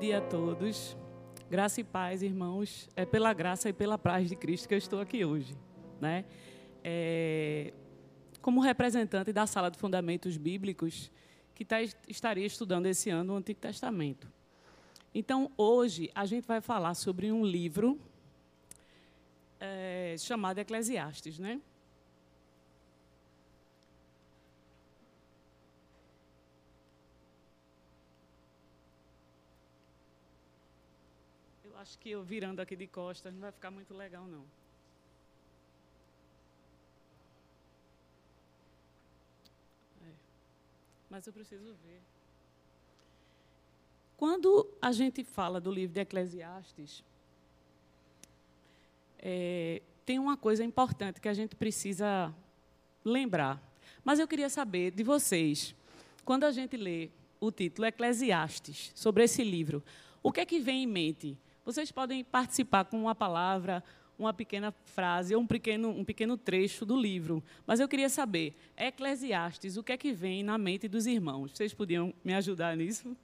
dia a todos. Graça e paz, irmãos. É pela graça e pela paz de Cristo que eu estou aqui hoje, né? É, como representante da sala de fundamentos bíblicos que tá, estaria estudando esse ano o Antigo Testamento. Então, hoje a gente vai falar sobre um livro é, chamado Eclesiastes, né? Acho que eu virando aqui de costas não vai ficar muito legal, não. É. Mas eu preciso ver. Quando a gente fala do livro de Eclesiastes, é, tem uma coisa importante que a gente precisa lembrar. Mas eu queria saber de vocês, quando a gente lê o título Eclesiastes, sobre esse livro, o que é que vem em mente? Vocês podem participar com uma palavra, uma pequena frase ou um pequeno, um pequeno trecho do livro. Mas eu queria saber, Eclesiastes, o que é que vem na mente dos irmãos? Vocês podiam me ajudar nisso?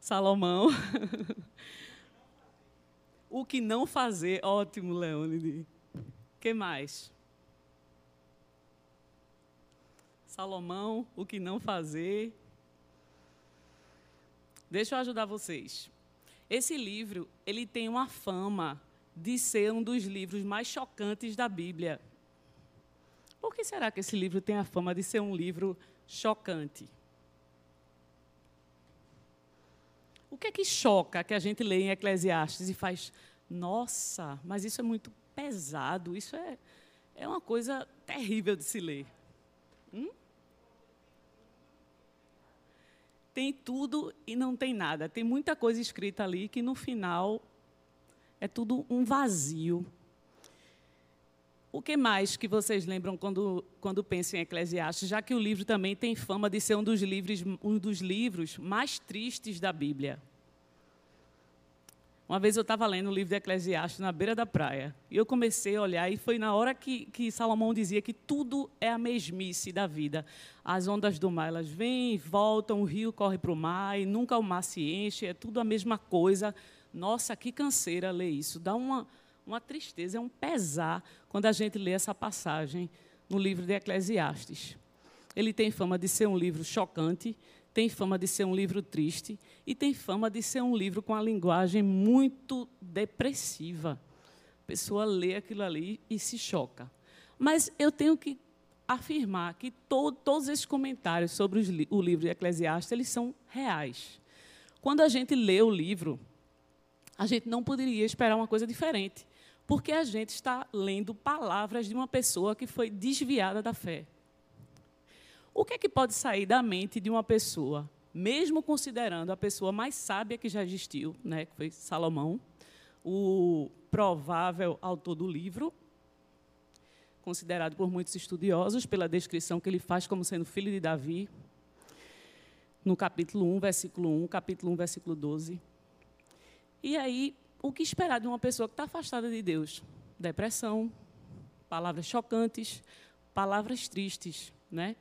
Salomão. o que não fazer? Ótimo, Leônide. O que mais? Salomão, o que não fazer? Deixa eu ajudar vocês. Esse livro, ele tem uma fama de ser um dos livros mais chocantes da Bíblia. Por que será que esse livro tem a fama de ser um livro chocante? O que é que choca que a gente lê em Eclesiastes e faz, nossa, mas isso é muito pesado, isso é, é uma coisa terrível de se ler? Hum? Tem tudo e não tem nada. Tem muita coisa escrita ali que no final é tudo um vazio. O que mais que vocês lembram quando, quando pensam em Eclesiastes, já que o livro também tem fama de ser um dos livros, um dos livros mais tristes da Bíblia? Uma vez eu estava lendo o livro de Eclesiastes na beira da praia. E eu comecei a olhar, e foi na hora que, que Salomão dizia que tudo é a mesmice da vida. As ondas do mar, elas vêm e voltam, o rio corre para o mar, e nunca o mar se enche, é tudo a mesma coisa. Nossa, que canseira ler isso. Dá uma, uma tristeza, é um pesar quando a gente lê essa passagem no livro de Eclesiastes. Ele tem fama de ser um livro chocante, tem fama de ser um livro triste e tem fama de ser um livro com a linguagem muito depressiva. A pessoa lê aquilo ali e se choca. Mas eu tenho que afirmar que to todos esses comentários sobre o livro de Eclesiastes eles são reais. Quando a gente lê o livro, a gente não poderia esperar uma coisa diferente, porque a gente está lendo palavras de uma pessoa que foi desviada da fé. O que é que pode sair da mente de uma pessoa, mesmo considerando a pessoa mais sábia que já existiu, né, que foi Salomão, o provável autor do livro, considerado por muitos estudiosos pela descrição que ele faz como sendo filho de Davi, no capítulo 1, versículo 1, capítulo 1, versículo 12. E aí, o que esperar de uma pessoa que está afastada de Deus? Depressão, palavras chocantes, palavras tristes, né?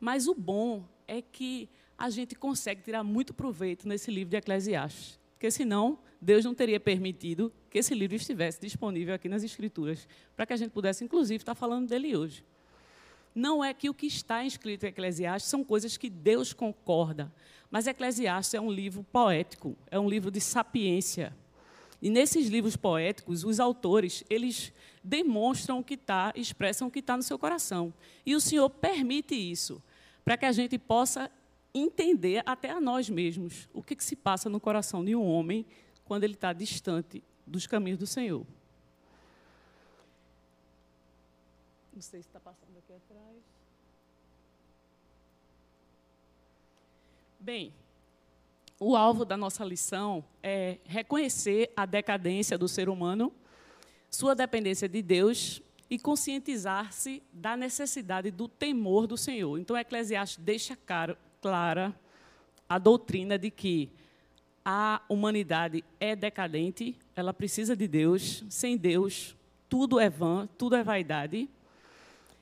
Mas o bom é que a gente consegue tirar muito proveito nesse livro de Eclesiastes, porque senão Deus não teria permitido que esse livro estivesse disponível aqui nas Escrituras, para que a gente pudesse, inclusive, estar falando dele hoje. Não é que o que está escrito em Eclesiastes são coisas que Deus concorda, mas Eclesiastes é um livro poético, é um livro de sapiência. E nesses livros poéticos, os autores, eles demonstram o que está, expressam o que está no seu coração. E o Senhor permite isso para que a gente possa entender até a nós mesmos o que, que se passa no coração de um homem quando ele está distante dos caminhos do Senhor. Não sei se está passando aqui atrás. Bem, o alvo da nossa lição é reconhecer a decadência do ser humano, sua dependência de Deus e conscientizar-se da necessidade do temor do Senhor. Então, Eclesiastes deixa caro, clara a doutrina de que a humanidade é decadente, ela precisa de Deus, sem Deus tudo é vã, tudo é vaidade.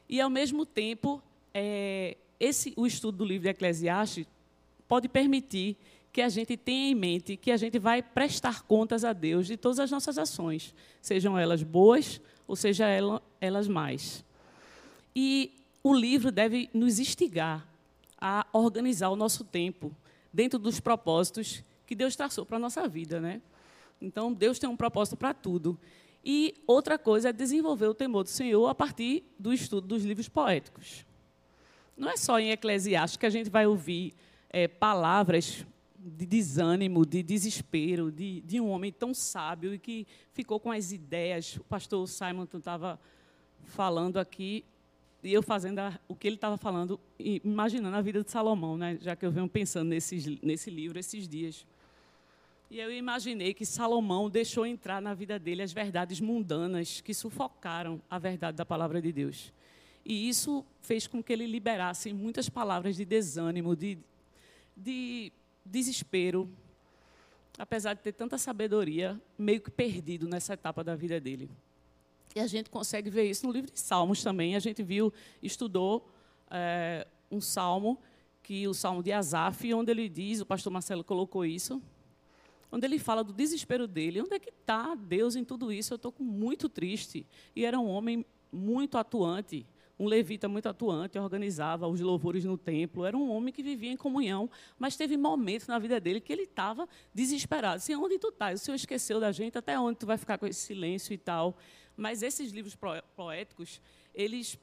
E, ao mesmo tempo, é, esse, o estudo do livro de Eclesiastes pode permitir que a gente tenha em mente que a gente vai prestar contas a Deus de todas as nossas ações, sejam elas boas ou sejam elas mais. E o livro deve nos instigar a organizar o nosso tempo dentro dos propósitos que Deus traçou para a nossa vida. Né? Então, Deus tem um propósito para tudo. E outra coisa é desenvolver o temor do Senhor a partir do estudo dos livros poéticos. Não é só em Eclesiastes que a gente vai ouvir é, palavras de desânimo, de desespero, de, de um homem tão sábio e que ficou com as ideias. O pastor Simon estava falando aqui e eu fazendo a, o que ele estava falando, imaginando a vida de Salomão, né? já que eu venho pensando nesses, nesse livro esses dias. E eu imaginei que Salomão deixou entrar na vida dele as verdades mundanas que sufocaram a verdade da palavra de Deus. E isso fez com que ele liberasse muitas palavras de desânimo, de, de desespero, apesar de ter tanta sabedoria, meio que perdido nessa etapa da vida dele. E a gente consegue ver isso no livro de Salmos também. A gente viu, estudou é, um salmo, que o salmo de Asaf, onde ele diz, o pastor Marcelo colocou isso, onde ele fala do desespero dele. Onde é que está Deus em tudo isso? Eu estou muito triste. E era um homem muito atuante, um levita muito atuante, organizava os louvores no templo. Era um homem que vivia em comunhão, mas teve momentos na vida dele que ele estava desesperado. Assim, onde tu estás? O Senhor esqueceu da gente? Até onde tu vai ficar com esse silêncio e tal? Mas esses livros poéticos, eles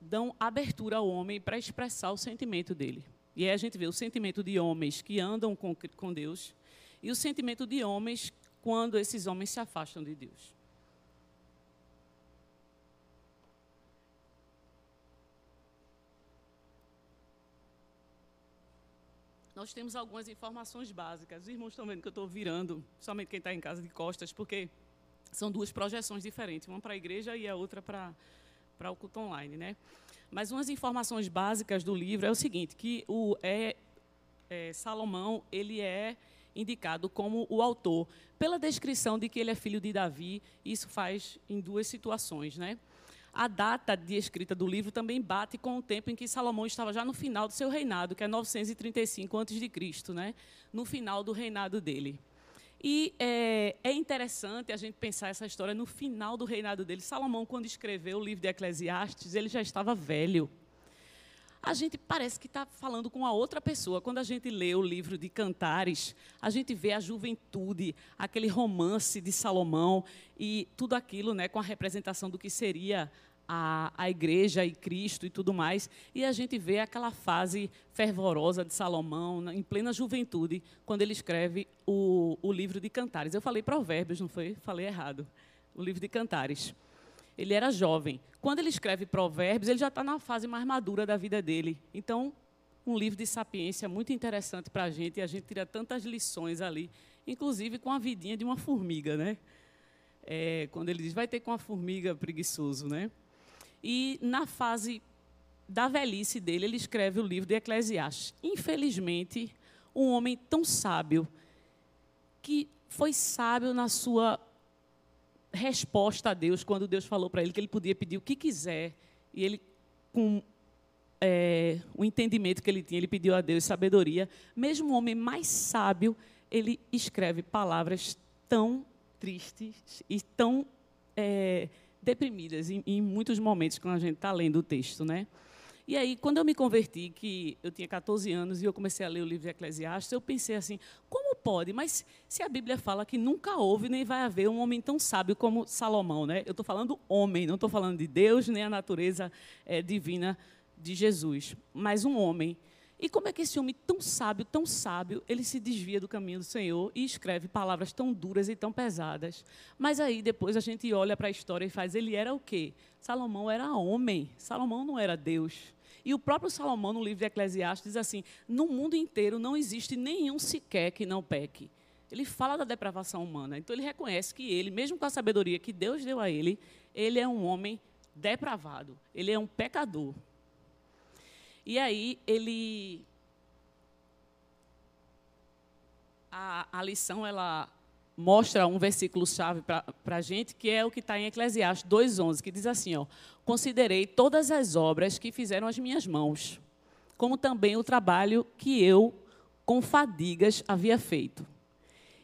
dão abertura ao homem para expressar o sentimento dele. E aí a gente vê o sentimento de homens que andam com, com Deus e o sentimento de homens quando esses homens se afastam de Deus. Nós temos algumas informações básicas. Os irmãos estão vendo que eu estou virando, somente quem está em casa de costas, porque são duas projeções diferentes, uma para a igreja e a outra para, para o culto online. Né? Mas umas informações básicas do livro é o seguinte, que o, é, é, Salomão ele é indicado como o autor, pela descrição de que ele é filho de Davi, isso faz em duas situações. Né? A data de escrita do livro também bate com o tempo em que Salomão estava já no final do seu reinado, que é 935 a.C., né? no final do reinado dele. E é, é, interessante a gente pensar essa história no final do reinado dele. Salomão, quando escreveu o livro de Eclesiastes, ele já estava velho. A gente parece que está falando com a outra pessoa. Quando a gente lê o livro de Cantares, a gente vê a juventude, aquele romance de Salomão e tudo aquilo né, com a representação do que seria a, a igreja e Cristo e tudo mais. E a gente vê aquela fase fervorosa de Salomão, em plena juventude, quando ele escreve o, o livro de Cantares. Eu falei Provérbios, não foi? Falei errado. O livro de Cantares. Ele era jovem. Quando ele escreve Provérbios, ele já está na fase mais madura da vida dele. Então, um livro de sapiência muito interessante para a gente, e a gente tira tantas lições ali, inclusive com a vidinha de uma formiga, né? É, quando ele diz, vai ter com a formiga preguiçoso, né? E na fase da velhice dele, ele escreve o livro de Eclesiastes. Infelizmente, um homem tão sábio, que foi sábio na sua resposta a Deus, quando Deus falou para ele que ele podia pedir o que quiser, e ele, com é, o entendimento que ele tinha, ele pediu a Deus sabedoria. Mesmo o homem mais sábio, ele escreve palavras tão tristes e tão. É, deprimidas em, em muitos momentos quando a gente está lendo o texto, né? E aí, quando eu me converti, que eu tinha 14 anos e eu comecei a ler o livro de Eclesiastes, eu pensei assim: como pode? Mas se a Bíblia fala que nunca houve nem vai haver um homem tão sábio como Salomão, né? Eu estou falando homem, não estou falando de Deus nem a natureza é, divina de Jesus, mas um homem e como é que esse homem tão sábio, tão sábio, ele se desvia do caminho do Senhor e escreve palavras tão duras e tão pesadas? Mas aí depois a gente olha para a história e faz, ele era o quê? Salomão era homem, Salomão não era Deus. E o próprio Salomão, no livro de Eclesiastes, diz assim: no mundo inteiro não existe nenhum sequer que não peque. Ele fala da depravação humana. Então ele reconhece que ele, mesmo com a sabedoria que Deus deu a ele, ele é um homem depravado, ele é um pecador. E aí ele a, a lição ela mostra um versículo chave para a gente, que é o que está em Eclesiastes 2,11, que diz assim: ó, Considerei todas as obras que fizeram as minhas mãos. como também o trabalho que eu, com fadigas, havia feito.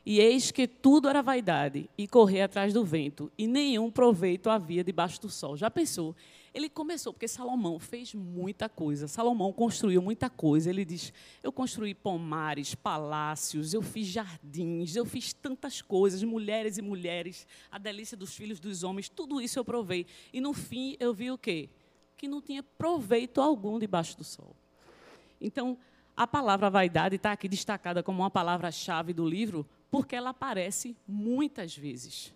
E eis que tudo era vaidade e correr atrás do vento, e nenhum proveito havia debaixo do sol. Já pensou? Ele começou, porque Salomão fez muita coisa. Salomão construiu muita coisa. Ele diz: Eu construí pomares, palácios, eu fiz jardins, eu fiz tantas coisas, mulheres e mulheres, a delícia dos filhos dos homens, tudo isso eu provei. E no fim eu vi o quê? Que não tinha proveito algum debaixo do sol. Então, a palavra vaidade está aqui destacada como uma palavra-chave do livro, porque ela aparece muitas vezes.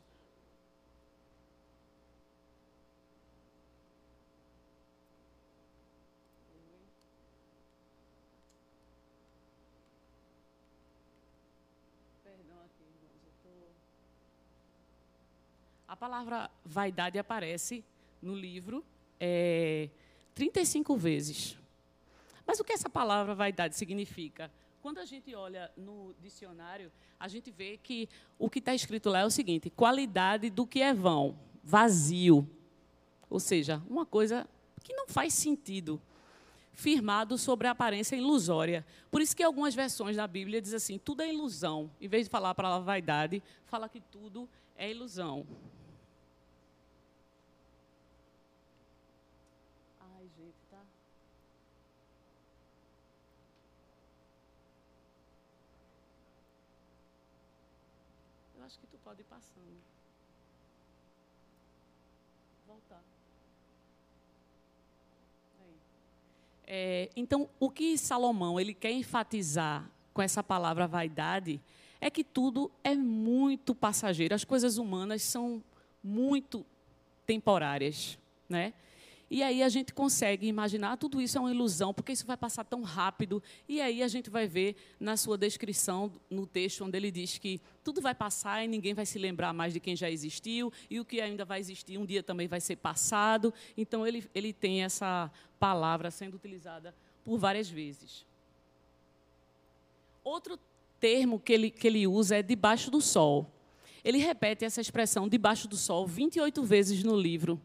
A palavra vaidade aparece no livro é, 35 vezes. Mas o que essa palavra vaidade significa? Quando a gente olha no dicionário, a gente vê que o que está escrito lá é o seguinte: qualidade do que é vão, vazio. Ou seja, uma coisa que não faz sentido, firmado sobre a aparência ilusória. Por isso que algumas versões da Bíblia dizem assim: tudo é ilusão. Em vez de falar a palavra vaidade, fala que tudo é ilusão. Acho que tu pode ir passando. Voltar. É, então, o que Salomão ele quer enfatizar com essa palavra vaidade é que tudo é muito passageiro. As coisas humanas são muito temporárias, né? E aí a gente consegue imaginar tudo isso é uma ilusão, porque isso vai passar tão rápido. E aí a gente vai ver na sua descrição, no texto, onde ele diz que tudo vai passar e ninguém vai se lembrar mais de quem já existiu, e o que ainda vai existir um dia também vai ser passado. Então ele, ele tem essa palavra sendo utilizada por várias vezes. Outro termo que ele, que ele usa é debaixo do sol. Ele repete essa expressão debaixo do sol 28 vezes no livro.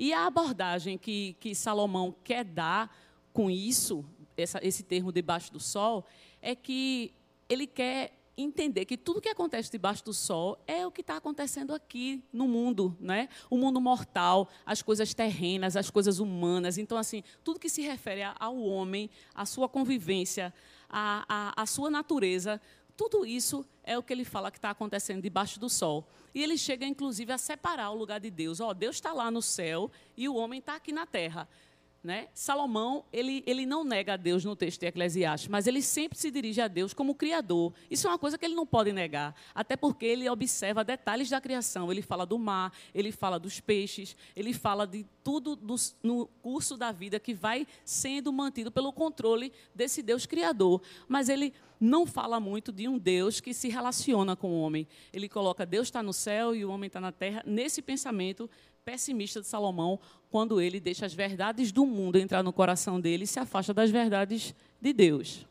E a abordagem que, que Salomão quer dar com isso, essa, esse termo debaixo do sol, é que ele quer entender que tudo que acontece debaixo do sol é o que está acontecendo aqui no mundo, né? O mundo mortal, as coisas terrenas, as coisas humanas. Então, assim, tudo que se refere ao homem, à sua convivência, à, à, à sua natureza, tudo isso é o que ele fala que está acontecendo debaixo do sol. E ele chega, inclusive, a separar o lugar de Deus. Ó, oh, Deus está lá no céu e o homem está aqui na terra. Né? Salomão, ele, ele não nega a Deus no texto de Eclesiastes, mas ele sempre se dirige a Deus como Criador. Isso é uma coisa que ele não pode negar, até porque ele observa detalhes da criação. Ele fala do mar, ele fala dos peixes, ele fala de tudo do, no curso da vida que vai sendo mantido pelo controle desse Deus Criador. Mas ele não fala muito de um Deus que se relaciona com o homem. Ele coloca Deus está no céu e o homem está na terra, nesse pensamento pessimista de Salomão, quando ele deixa as verdades do mundo entrar no coração dele e se afasta das verdades de Deus.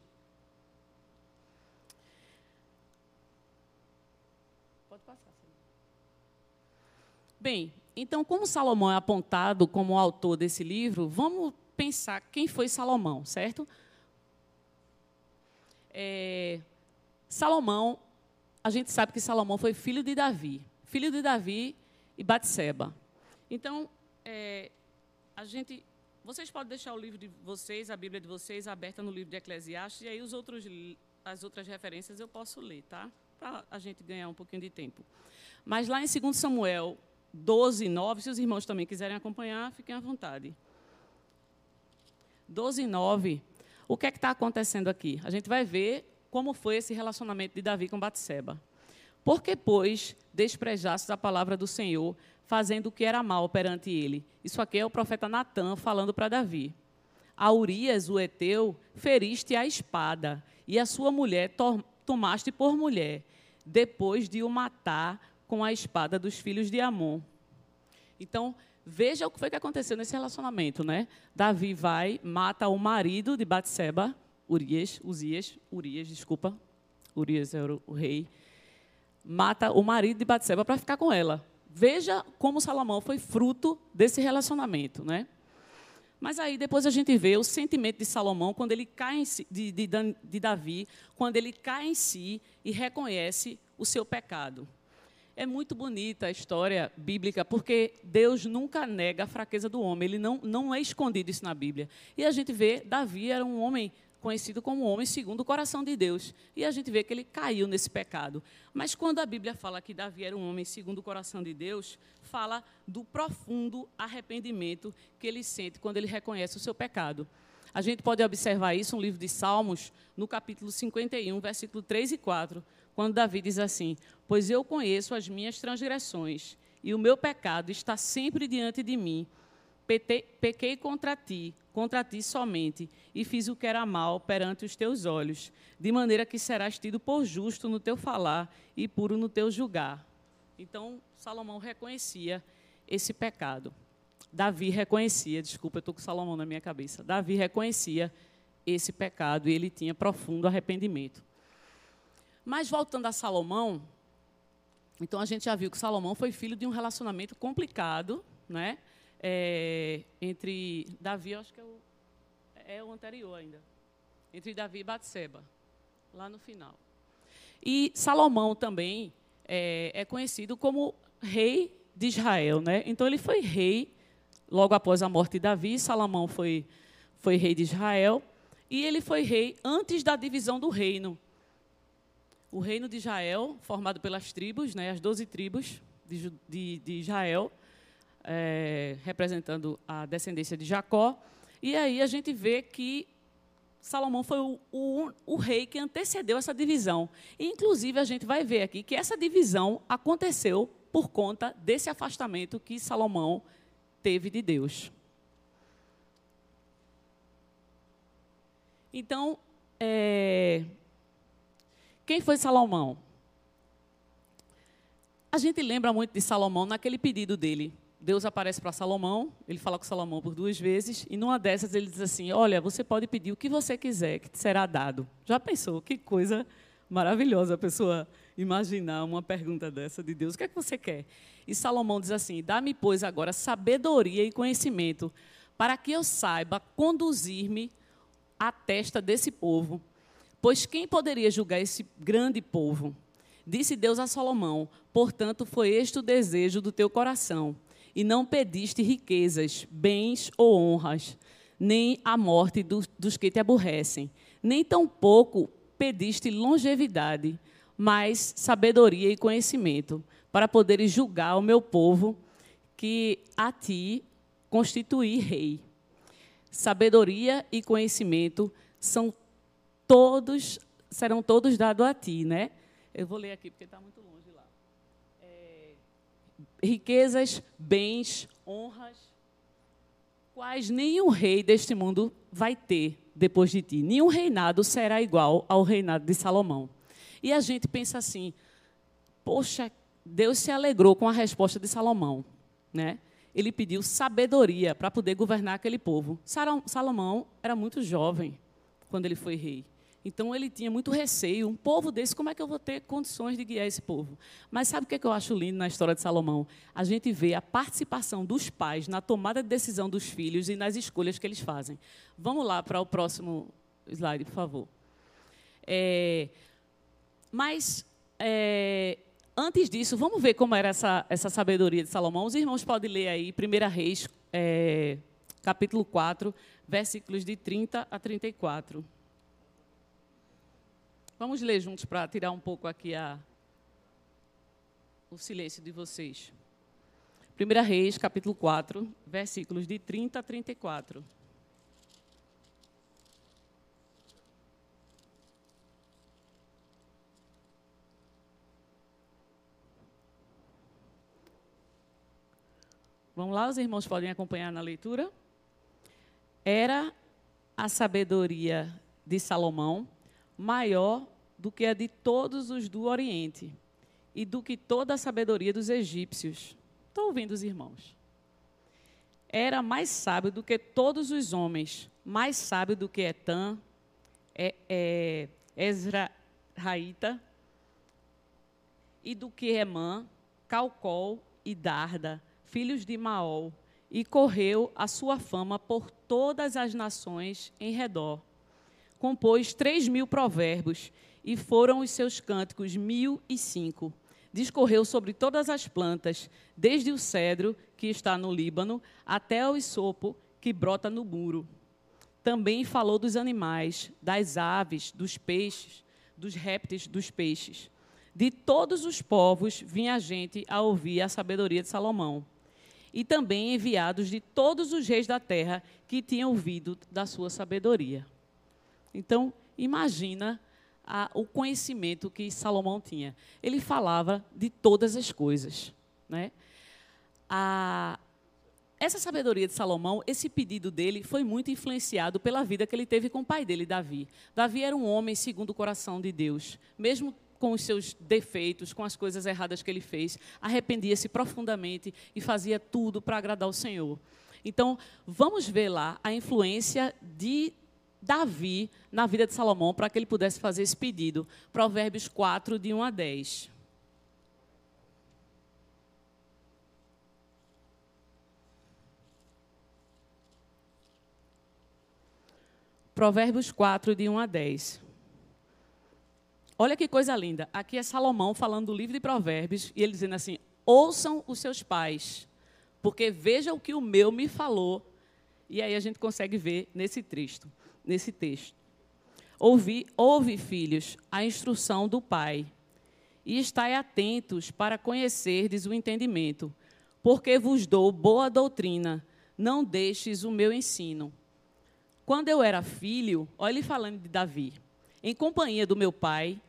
Pode passar. Bem, então, como Salomão é apontado como o autor desse livro, vamos pensar quem foi Salomão, certo? É, Salomão, a gente sabe que Salomão foi filho de Davi, filho de Davi e Batseba. Então, é, a gente, vocês podem deixar o livro de vocês, a Bíblia de vocês, aberta no livro de Eclesiastes, e aí os outros, as outras referências eu posso ler, tá? Para a gente ganhar um pouquinho de tempo. Mas lá em 2 Samuel 12, 9, se os irmãos também quiserem acompanhar, fiquem à vontade. 12, 9, o que é que está acontecendo aqui? A gente vai ver como foi esse relacionamento de Davi com Batseba. Porque, pois, desprejaste a palavra do Senhor, fazendo o que era mal perante ele. Isso aqui é o profeta Natã falando para Davi. A Urias, o Eteu, feriste a espada, e a sua mulher tomaste por mulher, depois de o matar com a espada dos filhos de Amon. Então, veja o que foi que aconteceu nesse relacionamento, né? Davi vai, mata o marido de Batseba, Urias, Uzias, Urias, desculpa, Urias era o rei, mata o marido de Batseba para ficar com ela. Veja como Salomão foi fruto desse relacionamento, né? Mas aí depois a gente vê o sentimento de Salomão quando ele cai si, de, de, de Davi, quando ele cai em si e reconhece o seu pecado. É muito bonita a história bíblica, porque Deus nunca nega a fraqueza do homem, ele não, não é escondido isso na Bíblia. E a gente vê, Davi era um homem conhecido como homem segundo o coração de Deus. E a gente vê que ele caiu nesse pecado. Mas quando a Bíblia fala que Davi era um homem segundo o coração de Deus, fala do profundo arrependimento que ele sente quando ele reconhece o seu pecado. A gente pode observar isso no livro de Salmos, no capítulo 51, versículo 3 e 4, quando Davi diz assim: Pois eu conheço as minhas transgressões, e o meu pecado está sempre diante de mim. Pequei contra ti, contra ti somente, e fiz o que era mal perante os teus olhos, de maneira que serás tido por justo no teu falar e puro no teu julgar. Então, Salomão reconhecia esse pecado. Davi reconhecia, desculpa, eu estou com Salomão na minha cabeça. Davi reconhecia esse pecado e ele tinha profundo arrependimento. Mas voltando a Salomão, então a gente já viu que Salomão foi filho de um relacionamento complicado, né? É, entre Davi, acho que é o, é o anterior ainda, entre Davi e Batseba, lá no final. E Salomão também é, é conhecido como rei de Israel, né? Então ele foi rei logo após a morte de Davi. Salomão foi foi rei de Israel e ele foi rei antes da divisão do reino o reino de Israel, formado pelas tribos, né, as doze tribos de, de, de Israel, é, representando a descendência de Jacó. E aí a gente vê que Salomão foi o, o, o, rei que antecedeu essa divisão. E, inclusive, a gente vai ver aqui que essa divisão aconteceu por conta desse afastamento que Salomão teve de Deus. Então, é, quem foi Salomão? A gente lembra muito de Salomão naquele pedido dele. Deus aparece para Salomão, ele fala com Salomão por duas vezes, e numa dessas ele diz assim: Olha, você pode pedir o que você quiser, que te será dado. Já pensou? Que coisa maravilhosa a pessoa imaginar uma pergunta dessa de Deus: O que é que você quer? E Salomão diz assim: Dá-me, pois, agora sabedoria e conhecimento, para que eu saiba conduzir-me à testa desse povo Pois quem poderia julgar esse grande povo? Disse Deus a Salomão: Portanto, foi este o desejo do teu coração, e não pediste riquezas, bens ou honras, nem a morte dos, dos que te aborrecem, nem tampouco pediste longevidade, mas sabedoria e conhecimento, para poderes julgar o meu povo, que a ti constituí rei. Sabedoria e conhecimento são todos serão todos dados a ti, né? Eu vou ler aqui porque está muito longe lá. Riquezas, bens, honras, quais nenhum rei deste mundo vai ter depois de ti. Nenhum reinado será igual ao reinado de Salomão. E a gente pensa assim: poxa, Deus se alegrou com a resposta de Salomão, né? Ele pediu sabedoria para poder governar aquele povo. Salomão era muito jovem quando ele foi rei. Então ele tinha muito receio. Um povo desse, como é que eu vou ter condições de guiar esse povo? Mas sabe o que, é que eu acho lindo na história de Salomão? A gente vê a participação dos pais na tomada de decisão dos filhos e nas escolhas que eles fazem. Vamos lá para o próximo slide, por favor. É, mas é, antes disso, vamos ver como era essa, essa sabedoria de Salomão. Os irmãos podem ler aí, 1 Reis, é, capítulo 4, versículos de 30 a 34. Vamos ler juntos para tirar um pouco aqui a, o silêncio de vocês. 1 Reis, capítulo 4, versículos de 30 a 34. Vamos lá, os irmãos podem acompanhar na leitura. Era a sabedoria de Salomão maior do que a de todos os do Oriente e do que toda a sabedoria dos egípcios. Estão ouvindo os irmãos? Era mais sábio do que todos os homens, mais sábio do que Etan, é, é, e do que Emã, Calcol e Darda, filhos de Maol, e correu a sua fama por todas as nações em redor. Compôs três mil provérbios e foram os seus cânticos mil e cinco. Discorreu sobre todas as plantas, desde o cedro, que está no Líbano, até o isopo, que brota no muro. Também falou dos animais, das aves, dos peixes, dos répteis, dos peixes. De todos os povos vinha gente a ouvir a sabedoria de Salomão e também enviados de todos os reis da terra que tinham ouvido da sua sabedoria. Então, imagina a, o conhecimento que Salomão tinha. Ele falava de todas as coisas. Né? A, essa sabedoria de Salomão, esse pedido dele, foi muito influenciado pela vida que ele teve com o pai dele, Davi. Davi era um homem segundo o coração de Deus. Mesmo com os seus defeitos, com as coisas erradas que ele fez, arrependia-se profundamente e fazia tudo para agradar o Senhor. Então, vamos ver lá a influência de Davi na vida de Salomão para que ele pudesse fazer esse pedido. Provérbios 4, de 1 a 10. Provérbios 4, de 1 a 10. Olha que coisa linda. Aqui é Salomão falando do livro de Provérbios e ele dizendo assim: ouçam os seus pais, porque veja o que o meu me falou. E aí a gente consegue ver nesse texto, nesse texto. Ouvi, ouve, filhos, a instrução do pai, e estai atentos para conhecerdes o entendimento, porque vos dou boa doutrina, não deixes o meu ensino. Quando eu era filho, olha ele falando de Davi, em companhia do meu pai,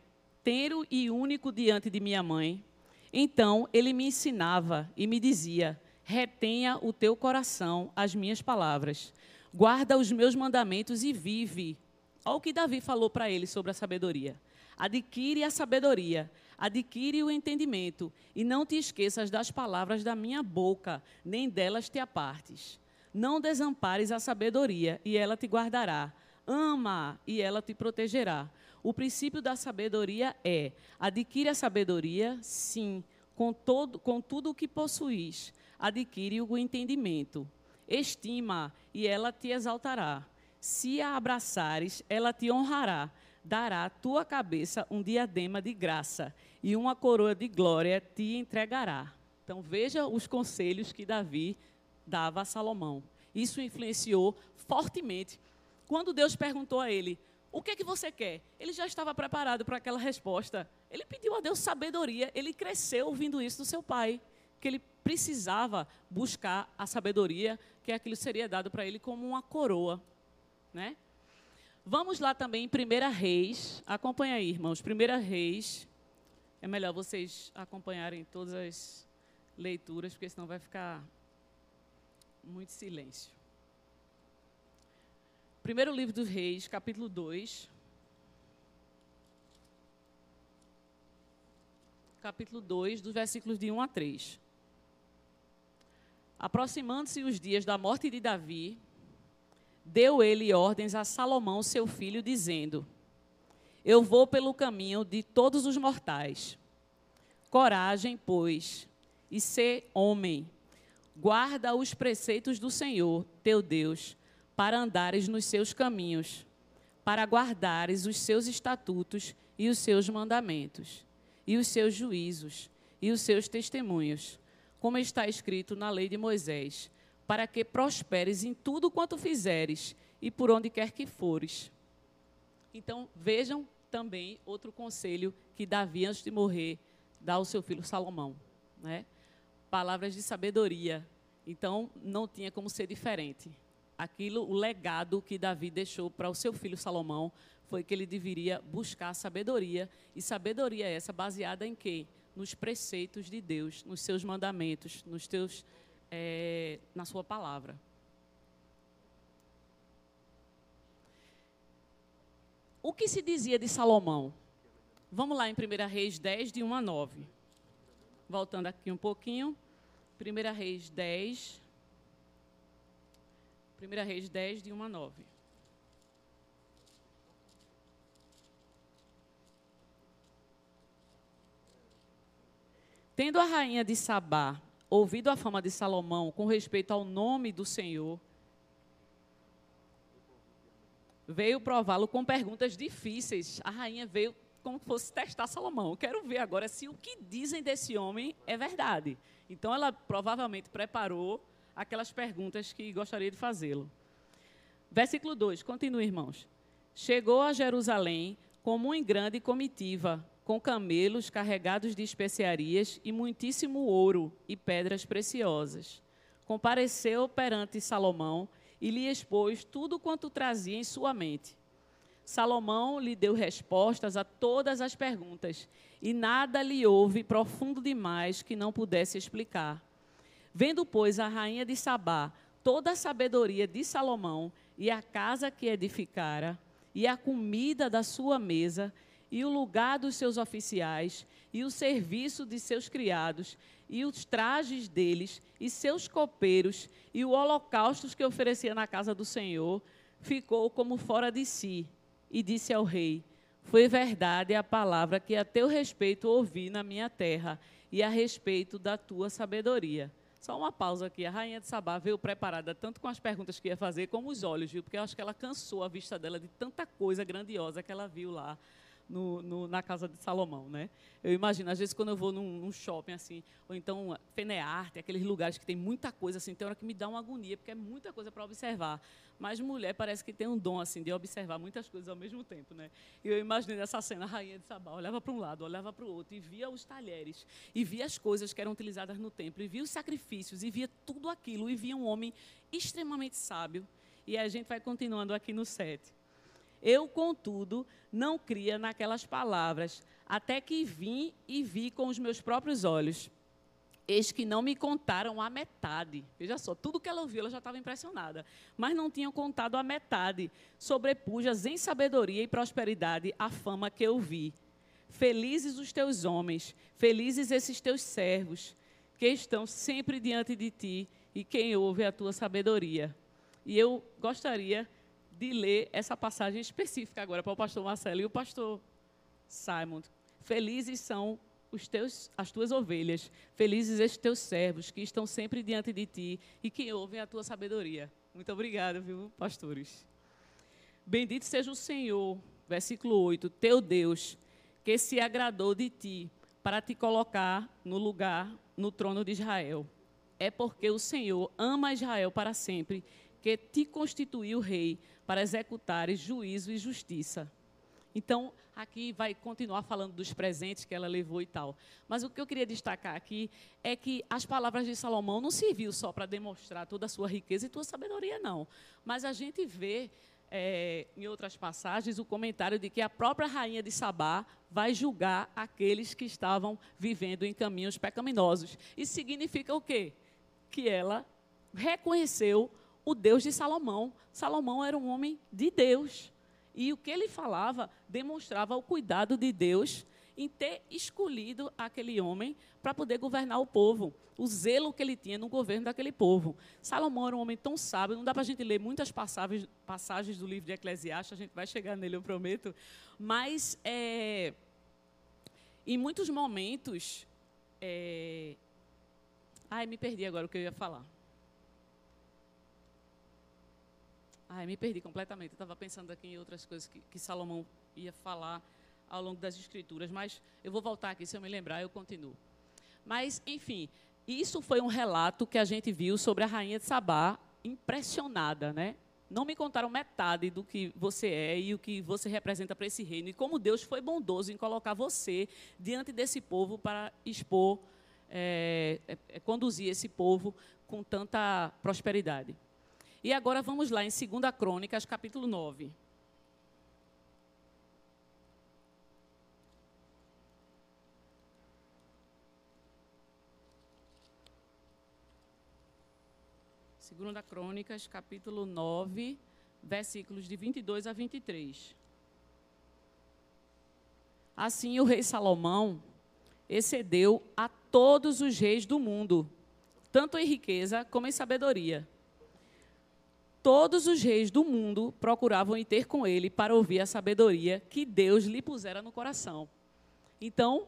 tenro e único diante de minha mãe. Então ele me ensinava e me dizia: retenha o teu coração as minhas palavras, guarda os meus mandamentos e vive. Olha o que Davi falou para ele sobre a sabedoria. Adquire a sabedoria, adquire o entendimento, e não te esqueças das palavras da minha boca, nem delas te apartes. Não desampares a sabedoria, e ela te guardará. Ama, e ela te protegerá. O princípio da sabedoria é: adquire a sabedoria, sim, com, todo, com tudo o que possuis. Adquire o entendimento. Estima, e ela te exaltará. Se a abraçares, ela te honrará. Dará à tua cabeça um diadema de graça, e uma coroa de glória te entregará. Então veja os conselhos que Davi dava a Salomão. Isso influenciou fortemente. Quando Deus perguntou a ele: o que é que você quer? Ele já estava preparado para aquela resposta. Ele pediu a Deus sabedoria. Ele cresceu ouvindo isso do seu pai, que ele precisava buscar a sabedoria, que aquilo seria dado para ele como uma coroa, né? Vamos lá também em 1 Reis. Acompanha aí, irmãos. 1 Reis. É melhor vocês acompanharem todas as leituras, porque senão vai ficar muito silêncio. Primeiro livro dos Reis, capítulo 2. Capítulo 2, dos versículos de 1 a 3. Aproximando-se os dias da morte de Davi, deu ele ordens a Salomão, seu filho, dizendo: Eu vou pelo caminho de todos os mortais. Coragem, pois, e ser homem. Guarda os preceitos do Senhor, teu Deus, para andares nos seus caminhos, para guardares os seus estatutos e os seus mandamentos, e os seus juízos, e os seus testemunhos, como está escrito na lei de Moisés, para que prosperes em tudo quanto fizeres e por onde quer que fores. Então, vejam também outro conselho que Davi, antes de morrer, dá ao seu filho Salomão. Né? Palavras de sabedoria. Então, não tinha como ser diferente aquilo, o legado que Davi deixou para o seu filho Salomão foi que ele deveria buscar sabedoria. E sabedoria é essa baseada em quê? Nos preceitos de Deus, nos seus mandamentos, nos teus, é, na sua palavra. O que se dizia de Salomão? Vamos lá em 1 Reis 10, de 1 a 9. Voltando aqui um pouquinho. 1 Reis 10, 1 Reis 10, de 1 a 9. Tendo a rainha de Sabá ouvido a fama de Salomão com respeito ao nome do Senhor, veio prová-lo com perguntas difíceis. A rainha veio como se fosse testar Salomão. quero ver agora se o que dizem desse homem é verdade. Então ela provavelmente preparou aquelas perguntas que gostaria de fazê-lo. Versículo 2, continue, irmãos. Chegou a Jerusalém como em grande comitiva, com camelos carregados de especiarias e muitíssimo ouro e pedras preciosas. Compareceu perante Salomão e lhe expôs tudo quanto trazia em sua mente. Salomão lhe deu respostas a todas as perguntas, e nada lhe houve profundo demais que não pudesse explicar. Vendo, pois, a rainha de Sabá toda a sabedoria de Salomão e a casa que edificara, e a comida da sua mesa, e o lugar dos seus oficiais, e o serviço de seus criados, e os trajes deles, e seus copeiros, e o holocaustos que oferecia na casa do Senhor, ficou como fora de si e disse ao rei: Foi verdade a palavra que a teu respeito ouvi na minha terra e a respeito da tua sabedoria. Só uma pausa aqui. A rainha de Sabá veio preparada tanto com as perguntas que ia fazer, como os olhos, viu? Porque eu acho que ela cansou a vista dela de tanta coisa grandiosa que ela viu lá no, no, na casa de Salomão, né? Eu imagino, às vezes, quando eu vou num, num, shopping, assim, ou então Fenearte, aqueles lugares que tem muita coisa, assim, tem hora que me dá uma agonia, porque é muita coisa para observar. Mas mulher parece que tem um dom, assim, de observar muitas coisas ao mesmo tempo, né? E eu imaginei nessa cena, a rainha de Sabá olhava para um lado, olhava para o outro, e via os talheres, e via as coisas que eram utilizadas no templo, e via os sacrifícios, e via tudo aquilo, e via um homem extremamente sábio. E a gente vai continuando aqui no 7. Eu, contudo, não cria naquelas palavras, até que vim e vi com os meus próprios olhos. Eis que não me contaram a metade. Veja só, tudo que ela ouviu, ela já estava impressionada. Mas não tinham contado a metade. Sobrepujas em sabedoria e prosperidade a fama que eu vi. Felizes os teus homens, felizes esses teus servos, que estão sempre diante de ti e quem ouve a tua sabedoria. E eu gostaria de ler essa passagem específica agora para o pastor Marcelo e o pastor Simon. Felizes são os teus, as tuas ovelhas, felizes estes teus servos que estão sempre diante de ti e que ouvem a tua sabedoria. Muito obrigado, viu, pastores. Bendito seja o Senhor, versículo 8, teu Deus, que se agradou de ti para te colocar no lugar, no trono de Israel. É porque o Senhor ama Israel para sempre, que te constituiu rei para executares juízo e justiça. Então, aqui vai continuar falando dos presentes que ela levou e tal. Mas o que eu queria destacar aqui é que as palavras de Salomão não serviu só para demonstrar toda a sua riqueza e sua sabedoria, não. Mas a gente vê é, em outras passagens o comentário de que a própria rainha de Sabá vai julgar aqueles que estavam vivendo em caminhos pecaminosos. Isso significa o quê? Que ela reconheceu o Deus de Salomão. Salomão era um homem de Deus. E o que ele falava demonstrava o cuidado de Deus em ter escolhido aquele homem para poder governar o povo, o zelo que ele tinha no governo daquele povo. Salomão era um homem tão sábio, não dá para a gente ler muitas passagens, passagens do livro de Eclesiastes, a gente vai chegar nele, eu prometo, mas é, em muitos momentos. É, ai, me perdi agora o que eu ia falar. Ai, me perdi completamente. Estava pensando aqui em outras coisas que, que, Salomão ia falar ao longo das escrituras, mas eu vou voltar aqui, se eu me lembrar, eu continuo. Mas, enfim, isso foi um relato que a gente viu sobre a rainha de Sabá, impressionada, né? Não me contaram metade do que você é e o que você representa para esse reino, e como Deus foi bondoso em colocar você diante desse povo para expor, é, é, conduzir esse povo com tanta prosperidade. E agora vamos lá em 2 Crônicas, capítulo 9. Segunda Crônicas, capítulo 9, versículos de 22 a 23. Assim o rei Salomão excedeu a todos os reis do mundo, tanto em riqueza como em sabedoria todos os reis do mundo procuravam ir ter com ele para ouvir a sabedoria que Deus lhe pusera no coração. Então,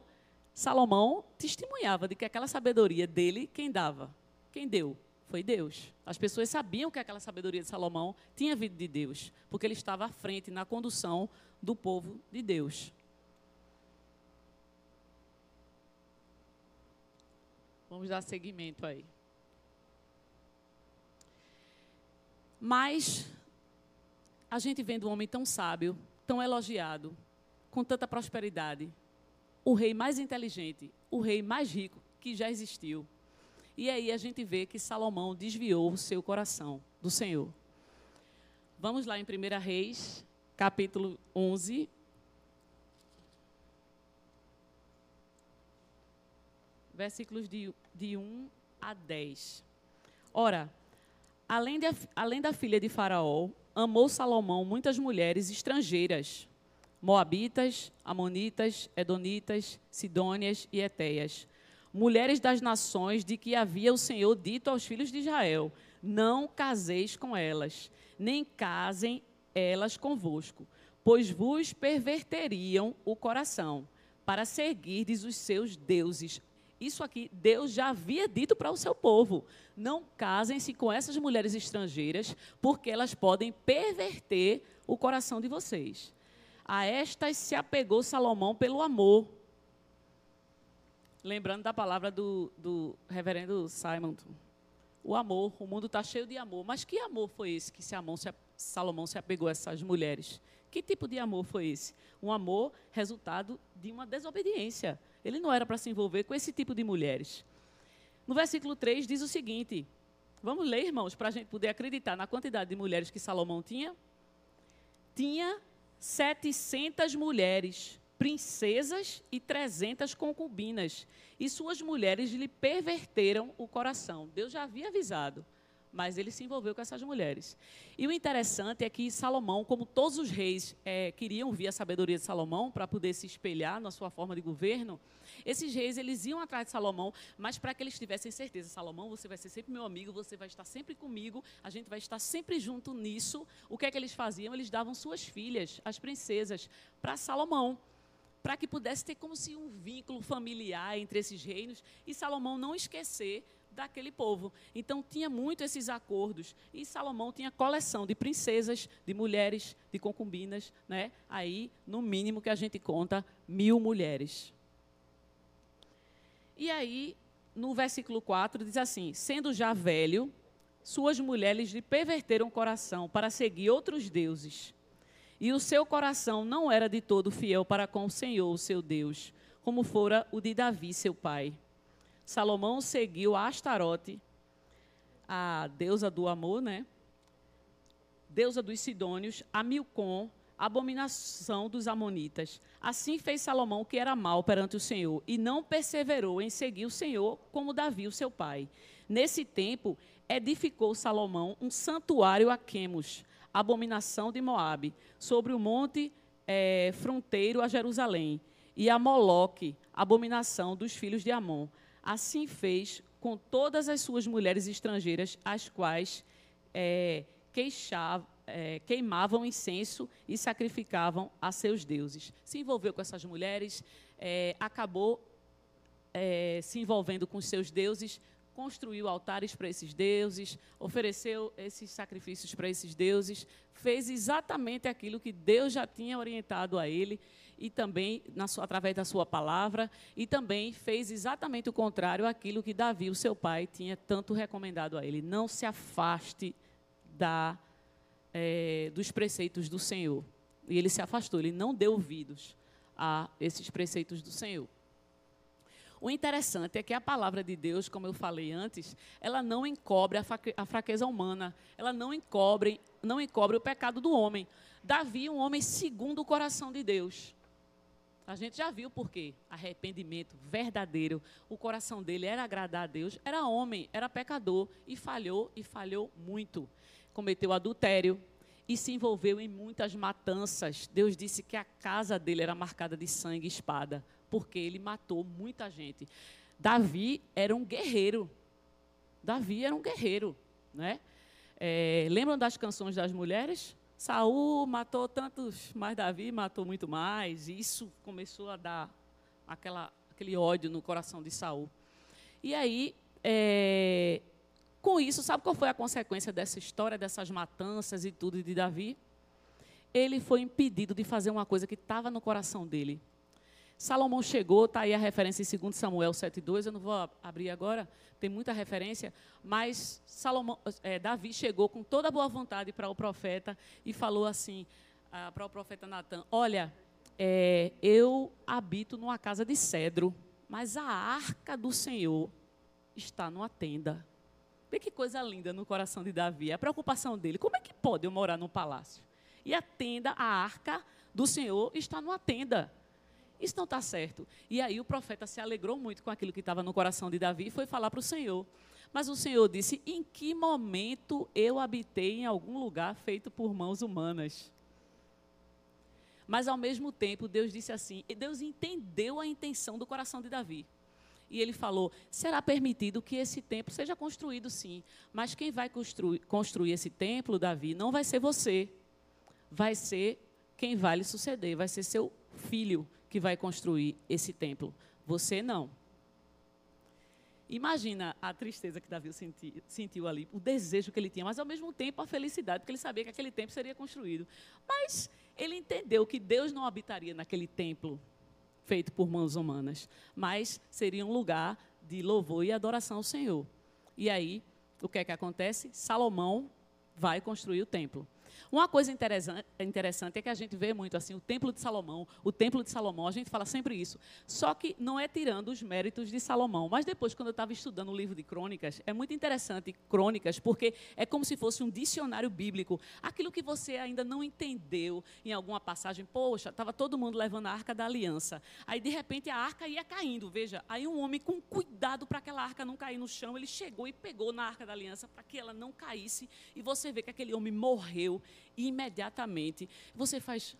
Salomão testemunhava de que aquela sabedoria dele, quem dava? Quem deu? Foi Deus. As pessoas sabiam que aquela sabedoria de Salomão tinha vindo de Deus, porque ele estava à frente na condução do povo de Deus. Vamos dar seguimento aí. Mas a gente vendo um homem tão sábio, tão elogiado, com tanta prosperidade, o rei mais inteligente, o rei mais rico que já existiu. E aí a gente vê que Salomão desviou o seu coração do Senhor. Vamos lá em 1 Reis, capítulo 11. Versículos de, de 1 a 10. Ora, além, de, além da filha de Faraó, amou Salomão muitas mulheres estrangeiras Moabitas, Amonitas, Edonitas, Sidônias e Eteias. Mulheres das nações de que havia o Senhor dito aos filhos de Israel: Não caseis com elas, nem casem elas convosco, pois vos perverteriam o coração, para seguirdes os seus deuses. Isso aqui Deus já havia dito para o seu povo. Não casem-se com essas mulheres estrangeiras, porque elas podem perverter o coração de vocês. A estas se apegou Salomão pelo amor. Lembrando da palavra do, do reverendo Simon. O amor, o mundo está cheio de amor. Mas que amor foi esse que Salomão se apegou a essas mulheres? Que tipo de amor foi esse? Um amor resultado de uma desobediência. Ele não era para se envolver com esse tipo de mulheres. No versículo 3 diz o seguinte: vamos ler, irmãos, para a gente poder acreditar na quantidade de mulheres que Salomão tinha. Tinha 700 mulheres, princesas e 300 concubinas. E suas mulheres lhe perverteram o coração. Deus já havia avisado, mas ele se envolveu com essas mulheres. E o interessante é que Salomão, como todos os reis é, queriam ver a sabedoria de Salomão para poder se espelhar na sua forma de governo, esses reis, eles iam atrás de Salomão, mas para que eles tivessem certeza, Salomão, você vai ser sempre meu amigo, você vai estar sempre comigo, a gente vai estar sempre junto nisso. O que é que eles faziam? Eles davam suas filhas, as princesas, para Salomão para que pudesse ter como se um vínculo familiar entre esses reinos e Salomão não esquecer daquele povo. Então tinha muito esses acordos e Salomão tinha coleção de princesas, de mulheres, de concubinas, né? Aí no mínimo que a gente conta mil mulheres. E aí, no versículo 4, diz assim: Sendo já velho, suas mulheres lhe perverteram o coração para seguir outros deuses. E o seu coração não era de todo fiel para com o Senhor, o seu Deus, como fora o de Davi, seu pai. Salomão seguiu a Astarote, a deusa do amor, né? Deusa dos Sidônios, a Milcom, abominação dos amonitas. Assim fez Salomão que era mal perante o Senhor e não perseverou em seguir o Senhor como Davi, o seu pai. Nesse tempo, edificou Salomão um santuário a Quemos, abominação de Moabe, sobre o monte é, fronteiro a Jerusalém, e a Moloque, abominação dos filhos de Amon. Assim fez com todas as suas mulheres estrangeiras, as quais é, queixava, é, queimavam incenso e sacrificavam a seus deuses. Se envolveu com essas mulheres, é, acabou é, se envolvendo com seus deuses, construiu altares para esses deuses, ofereceu esses sacrifícios para esses deuses, fez exatamente aquilo que Deus já tinha orientado a ele e também sua, através da sua palavra e também fez exatamente o contrário àquilo que Davi, o seu pai, tinha tanto recomendado a ele. Não se afaste da é, dos preceitos do Senhor. E ele se afastou, ele não deu ouvidos a esses preceitos do Senhor. O interessante é que a palavra de Deus, como eu falei antes, ela não encobre a fraqueza humana, ela não encobre, não encobre o pecado do homem. Davi, um homem segundo o coração de Deus. A gente já viu por quê? Arrependimento verdadeiro. O coração dele era agradar a Deus. Era homem, era pecador e falhou e falhou muito cometeu adultério e se envolveu em muitas matanças. Deus disse que a casa dele era marcada de sangue e espada, porque ele matou muita gente. Davi era um guerreiro. Davi era um guerreiro, né? É, lembram das canções das mulheres? Saul matou tantos, mas Davi matou muito mais. E isso começou a dar aquela aquele ódio no coração de Saul. E aí, é, com isso, sabe qual foi a consequência dessa história, dessas matanças e tudo de Davi? Ele foi impedido de fazer uma coisa que estava no coração dele. Salomão chegou, está aí a referência em 2 Samuel 7,2, eu não vou abrir agora, tem muita referência, mas Salomão, é, Davi chegou com toda a boa vontade para o profeta e falou assim ah, para o profeta Natan: Olha, é, eu habito numa casa de cedro, mas a arca do Senhor está numa tenda. Vê que coisa linda no coração de Davi, a preocupação dele: como é que pode eu morar num palácio? E a tenda, a arca do Senhor está numa tenda. Isso não está certo. E aí o profeta se alegrou muito com aquilo que estava no coração de Davi e foi falar para o Senhor. Mas o Senhor disse: Em que momento eu habitei em algum lugar feito por mãos humanas? Mas ao mesmo tempo, Deus disse assim: Deus entendeu a intenção do coração de Davi. E ele falou: será permitido que esse templo seja construído, sim. Mas quem vai construir, construir esse templo, Davi, não vai ser você. Vai ser quem vai lhe suceder, vai ser seu filho, que vai construir esse templo. Você não. Imagina a tristeza que Davi sentiu, sentiu, ali, o desejo que ele tinha, mas ao mesmo tempo a felicidade, porque ele sabia que aquele templo seria construído. Mas ele entendeu que Deus não habitaria naquele templo feito por mãos humanas, mas seria um lugar de louvor e adoração ao Senhor. E aí, o que é que acontece? Salomão vai construir o templo. Uma coisa interessante é que a gente vê muito assim, o Templo de Salomão, o Templo de Salomão, a gente fala sempre isso. Só que não é tirando os méritos de Salomão. Mas depois, quando eu estava estudando o livro de Crônicas, é muito interessante Crônicas, porque é como se fosse um dicionário bíblico. Aquilo que você ainda não entendeu em alguma passagem, poxa, estava todo mundo levando a arca da aliança. Aí, de repente, a arca ia caindo. Veja, aí um homem com cuidado para aquela arca não cair no chão, ele chegou e pegou na arca da aliança para que ela não caísse. E você vê que aquele homem morreu imediatamente você faz.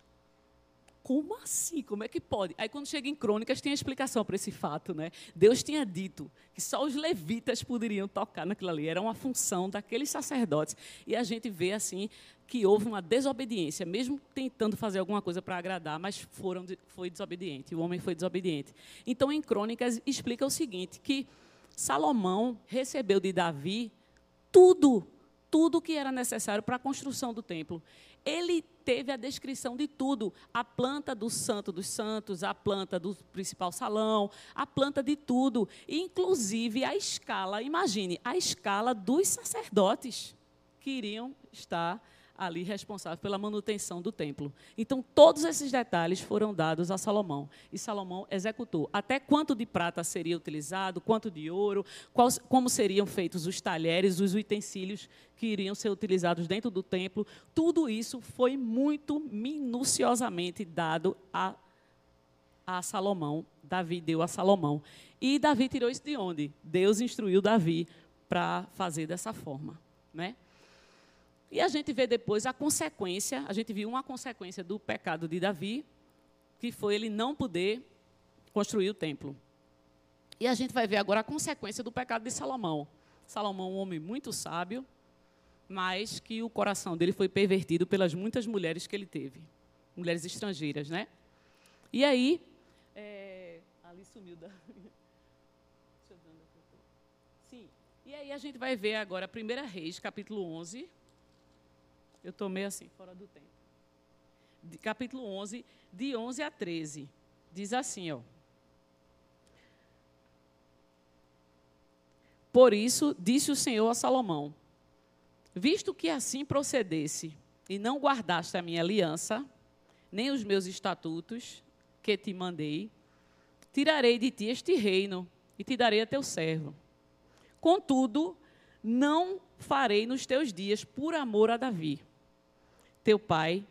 Como assim? Como é que pode? Aí, quando chega em Crônicas, tem a explicação para esse fato. Né? Deus tinha dito que só os levitas poderiam tocar naquilo ali. Era uma função daqueles sacerdotes. E a gente vê, assim, que houve uma desobediência, mesmo tentando fazer alguma coisa para agradar, mas foram, foi desobediente. O homem foi desobediente. Então, em Crônicas, explica o seguinte: que Salomão recebeu de Davi tudo tudo o que era necessário para a construção do templo. Ele teve a descrição de tudo: a planta do Santo dos Santos, a planta do principal salão, a planta de tudo, inclusive a escala. Imagine, a escala dos sacerdotes que iriam estar ali responsável pela manutenção do templo. Então, todos esses detalhes foram dados a Salomão. E Salomão executou até quanto de prata seria utilizado, quanto de ouro, quais, como seriam feitos os talheres, os utensílios que iriam ser utilizados dentro do templo. Tudo isso foi muito minuciosamente dado a, a Salomão. Davi deu a Salomão. E Davi tirou isso de onde? Deus instruiu Davi para fazer dessa forma. Né? E a gente vê depois a consequência, a gente viu uma consequência do pecado de Davi, que foi ele não poder construir o templo. E a gente vai ver agora a consequência do pecado de Salomão. Salomão, um homem muito sábio, mas que o coração dele foi pervertido pelas muitas mulheres que ele teve, mulheres estrangeiras, né? E aí, é, ali sumiu da. Sim. E aí a gente vai ver agora 1 Reis, capítulo 11, eu estou meio assim, fora do tempo. De, capítulo 11, de 11 a 13. Diz assim, ó. Por isso, disse o Senhor a Salomão: Visto que assim procedesse, e não guardaste a minha aliança, nem os meus estatutos que te mandei, tirarei de ti este reino e te darei a teu servo. Contudo, não farei nos teus dias por amor a Davi teu pai,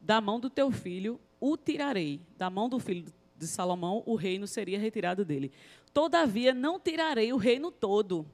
da mão do teu filho o tirarei. Da mão do filho de Salomão, o reino seria retirado dele. Todavia, não tirarei o reino todo.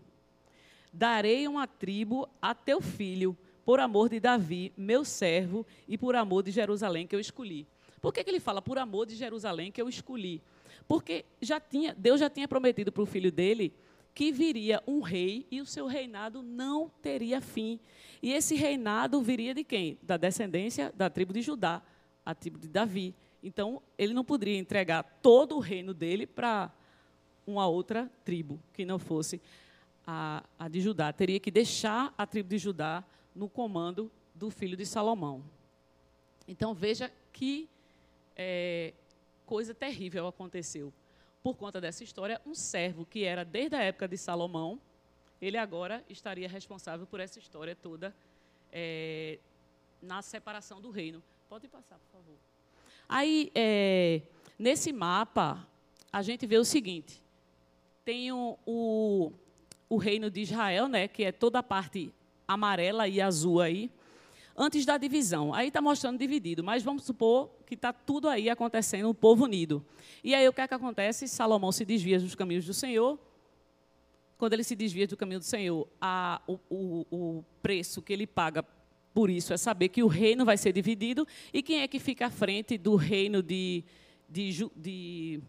Darei uma tribo a teu filho, por amor de Davi, meu servo, e por amor de Jerusalém que eu escolhi. Por que, que ele fala por amor de Jerusalém que eu escolhi? Porque já tinha, Deus já tinha prometido para o filho dele que viria um rei e o seu reinado não teria fim. E esse reinado viria de quem? Da descendência da tribo de Judá, a tribo de Davi. Então, ele não poderia entregar todo o reino dele para uma outra tribo, que não fosse a, a de Judá. Teria que deixar a tribo de Judá no comando do filho de Salomão. Então, veja que é, coisa terrível aconteceu. Por conta dessa história, um servo que era desde a época de Salomão, ele agora estaria responsável por essa história toda é, na separação do reino. Pode passar, por favor. Aí, é, nesse mapa, a gente vê o seguinte: tem o, o, o, reino de Israel, né, que é toda a parte amarela e azul aí, antes da divisão. Aí está mostrando dividido, mas vamos supor que está tudo aí acontecendo, o povo unido. E aí o que é que acontece? Salomão se desvia dos caminhos do Senhor. Quando ele se desvia do caminho do Senhor, a, o, o, o preço que ele paga por isso é saber que o reino vai ser dividido e quem é que fica à frente do reino de, de, de,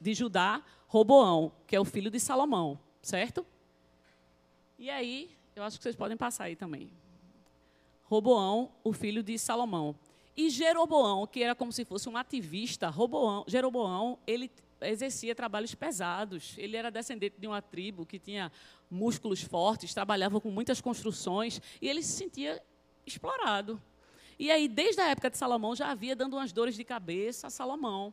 de Judá? Roboão, que é o filho de Salomão, certo? E aí, eu acho que vocês podem passar aí também. Roboão, o filho de Salomão. E Jeroboão, que era como se fosse um ativista, Roboão, Jeroboão, ele exercia trabalhos pesados. Ele era descendente de uma tribo que tinha músculos fortes, trabalhava com muitas construções e ele se sentia explorado. E aí, desde a época de Salomão, já havia dando umas dores de cabeça a Salomão.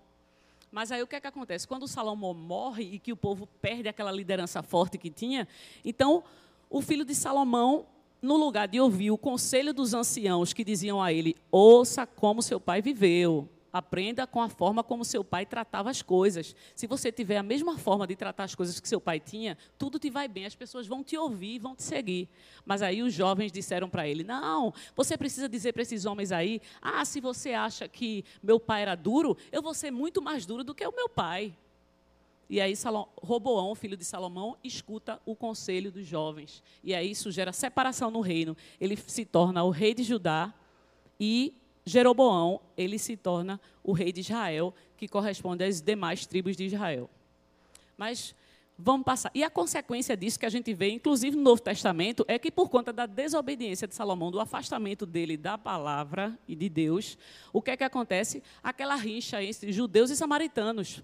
Mas aí o que é que acontece? Quando Salomão morre e que o povo perde aquela liderança forte que tinha, então o filho de Salomão, no lugar de ouvir o conselho dos anciãos que diziam a ele: ouça como seu pai viveu, Aprenda com a forma como seu pai tratava as coisas. Se você tiver a mesma forma de tratar as coisas que seu pai tinha, tudo te vai bem, as pessoas vão te ouvir e vão te seguir. Mas aí os jovens disseram para ele: Não, você precisa dizer para esses homens aí: Ah, se você acha que meu pai era duro, eu vou ser muito mais duro do que o meu pai. E aí Roboão, filho de Salomão, escuta o conselho dos jovens. E aí isso gera separação no reino. Ele se torna o rei de Judá e Jeroboão, ele se torna o rei de Israel, que corresponde às demais tribos de Israel. Mas vamos passar. E a consequência disso que a gente vê, inclusive no Novo Testamento, é que por conta da desobediência de Salomão, do afastamento dele da palavra e de Deus, o que é que acontece? Aquela rincha entre judeus e samaritanos,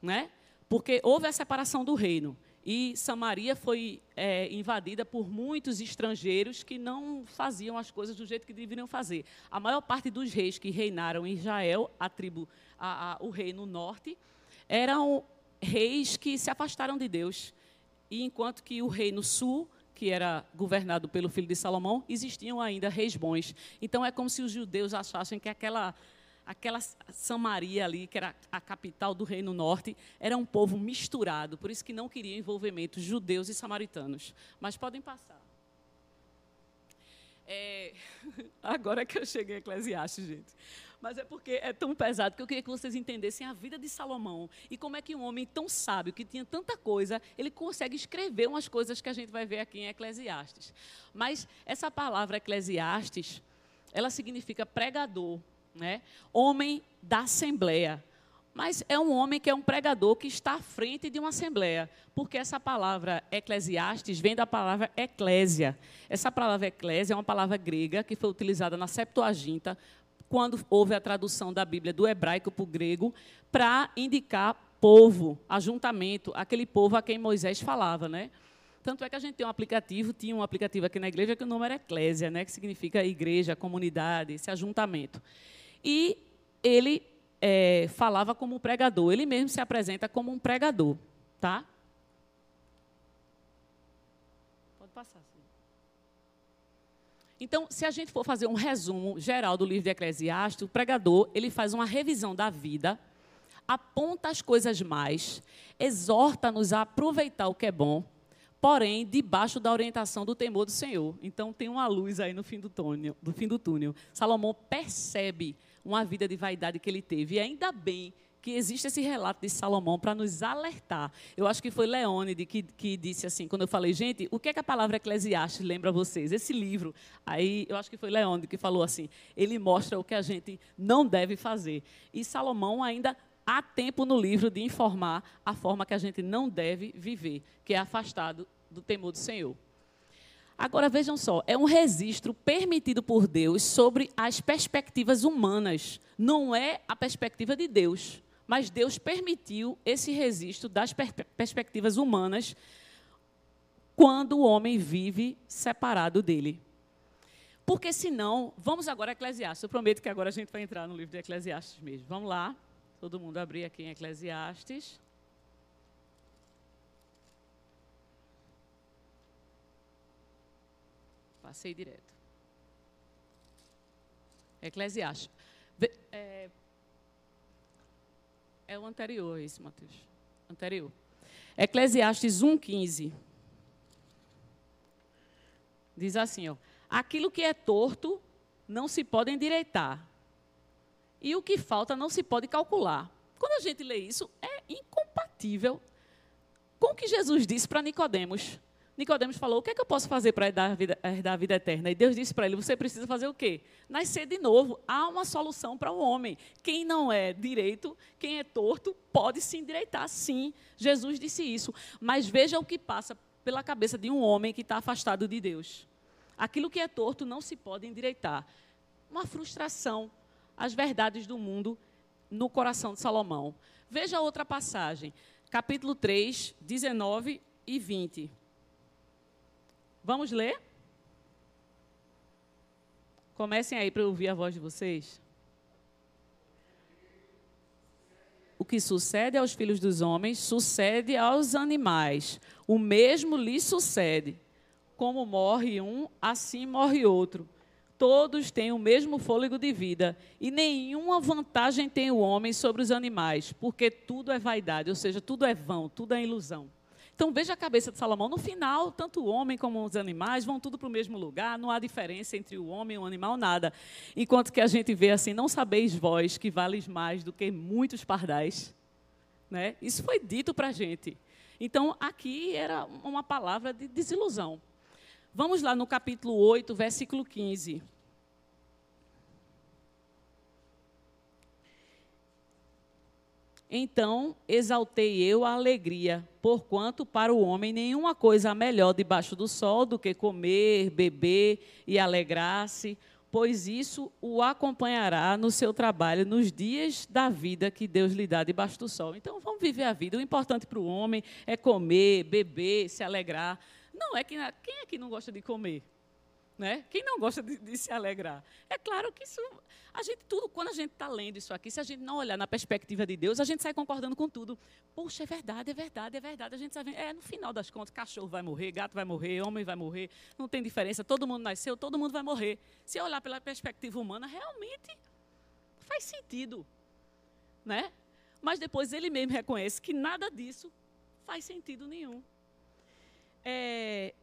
né? Porque houve a separação do reino. E Samaria foi é, invadida por muitos estrangeiros que não faziam as coisas do jeito que deveriam fazer. A maior parte dos reis que reinaram em Israel, a tribo, a, a, o reino norte, eram reis que se afastaram de Deus. E enquanto que o reino sul, que era governado pelo filho de Salomão, existiam ainda reis bons. Então é como se os judeus achassem que aquela aquela Samaria ali, que era a capital do Reino Norte, era um povo misturado, por isso que não queria envolvimento judeus e samaritanos. Mas podem passar. É, agora que eu cheguei a Eclesiastes, gente. Mas é porque é tão pesado que eu queria que vocês entendessem a vida de Salomão e como é que um homem tão sábio, que tinha tanta coisa, ele consegue escrever umas coisas que a gente vai ver aqui em Eclesiastes. Mas essa palavra Eclesiastes, ela significa pregador, né? homem da assembleia. Mas é um homem que é um pregador que está à frente de uma assembleia, porque essa palavra eclesiastes vem da palavra eclésia. Essa palavra eclésia é uma palavra grega que foi utilizada na Septuaginta, quando houve a tradução da Bíblia do hebraico para o grego, para indicar povo, ajuntamento, aquele povo a quem Moisés falava, né? Tanto é que a gente tem um aplicativo, tinha um aplicativo aqui na igreja que o nome era Eclésia, né, que significa igreja, comunidade, esse ajuntamento. E ele é, falava como um pregador, ele mesmo se apresenta como um pregador. Tá? Pode passar. Sim. Então, se a gente for fazer um resumo geral do livro de Eclesiastes, o pregador ele faz uma revisão da vida, aponta as coisas mais, exorta-nos a aproveitar o que é bom, porém debaixo da orientação do temor do Senhor. Então tem uma luz aí no fim do túnel. Do fim do túnel. Salomão percebe uma vida de vaidade que ele teve. E ainda bem que existe esse relato de Salomão para nos alertar. Eu acho que foi Leônide que, que disse assim, quando eu falei, gente, o que é que a palavra Eclesiastes lembra vocês? Esse livro, aí eu acho que foi Leônide que falou assim, ele mostra o que a gente não deve fazer. E Salomão ainda há tempo no livro de informar a forma que a gente não deve viver, que é afastado do temor do Senhor. Agora vejam só, é um registro permitido por Deus sobre as perspectivas humanas, não é a perspectiva de Deus, mas Deus permitiu esse registro das per perspectivas humanas quando o homem vive separado dele. Porque senão, vamos agora a Eclesiastes. Eu prometo que agora a gente vai entrar no livro de Eclesiastes mesmo. Vamos lá, todo mundo abrir aqui em Eclesiastes. Passei direto. Eclesiastes. É, é o anterior, esse, Mateus. Anterior. Eclesiastes 1,15. Diz assim, ó. Aquilo que é torto não se pode endireitar. E o que falta não se pode calcular. Quando a gente lê isso, é incompatível com o que Jesus disse para Nicodemos. Nicodemos falou: "O que é que eu posso fazer para herdar herdar a vida eterna?" E Deus disse para ele: "Você precisa fazer o quê? Nascer de novo. Há uma solução para o homem. Quem não é direito, quem é torto, pode se endireitar, sim. Jesus disse isso. Mas veja o que passa pela cabeça de um homem que está afastado de Deus. Aquilo que é torto não se pode endireitar. Uma frustração, as verdades do mundo no coração de Salomão. Veja outra passagem, capítulo 3, 19 e 20. Vamos ler? Comecem aí para ouvir a voz de vocês. O que sucede aos filhos dos homens sucede aos animais. O mesmo lhes sucede. Como morre um, assim morre outro. Todos têm o mesmo fôlego de vida, e nenhuma vantagem tem o homem sobre os animais, porque tudo é vaidade, ou seja, tudo é vão, tudo é ilusão. Então veja a cabeça de Salomão. No final, tanto o homem como os animais vão tudo para o mesmo lugar, não há diferença entre o homem e o animal, nada. Enquanto que a gente vê assim, não sabeis vós que vales mais do que muitos pardais. Né? Isso foi dito para a gente. Então, aqui era uma palavra de desilusão. Vamos lá no capítulo 8, versículo 15. Então exaltei eu a alegria, porquanto para o homem nenhuma coisa melhor debaixo do sol do que comer, beber e alegrar-se, pois isso o acompanhará no seu trabalho nos dias da vida que Deus lhe dá debaixo do sol. Então vamos viver a vida. O importante para o homem é comer, beber, se alegrar. Não é que quem é que não gosta de comer? Né? Quem não gosta de, de, se alegrar? É claro que isso, a gente tudo, quando a gente está lendo isso aqui, se a gente não olhar na perspectiva de Deus, a gente sai concordando com tudo. Poxa, é verdade, é verdade, é verdade. A gente sabe, é no final das contas, cachorro vai morrer, gato vai morrer, homem vai morrer, não tem diferença. Todo mundo nasceu, todo mundo vai morrer. Se olhar pela perspectiva humana, realmente faz sentido, né? Mas depois ele mesmo reconhece que nada disso faz sentido nenhum. É,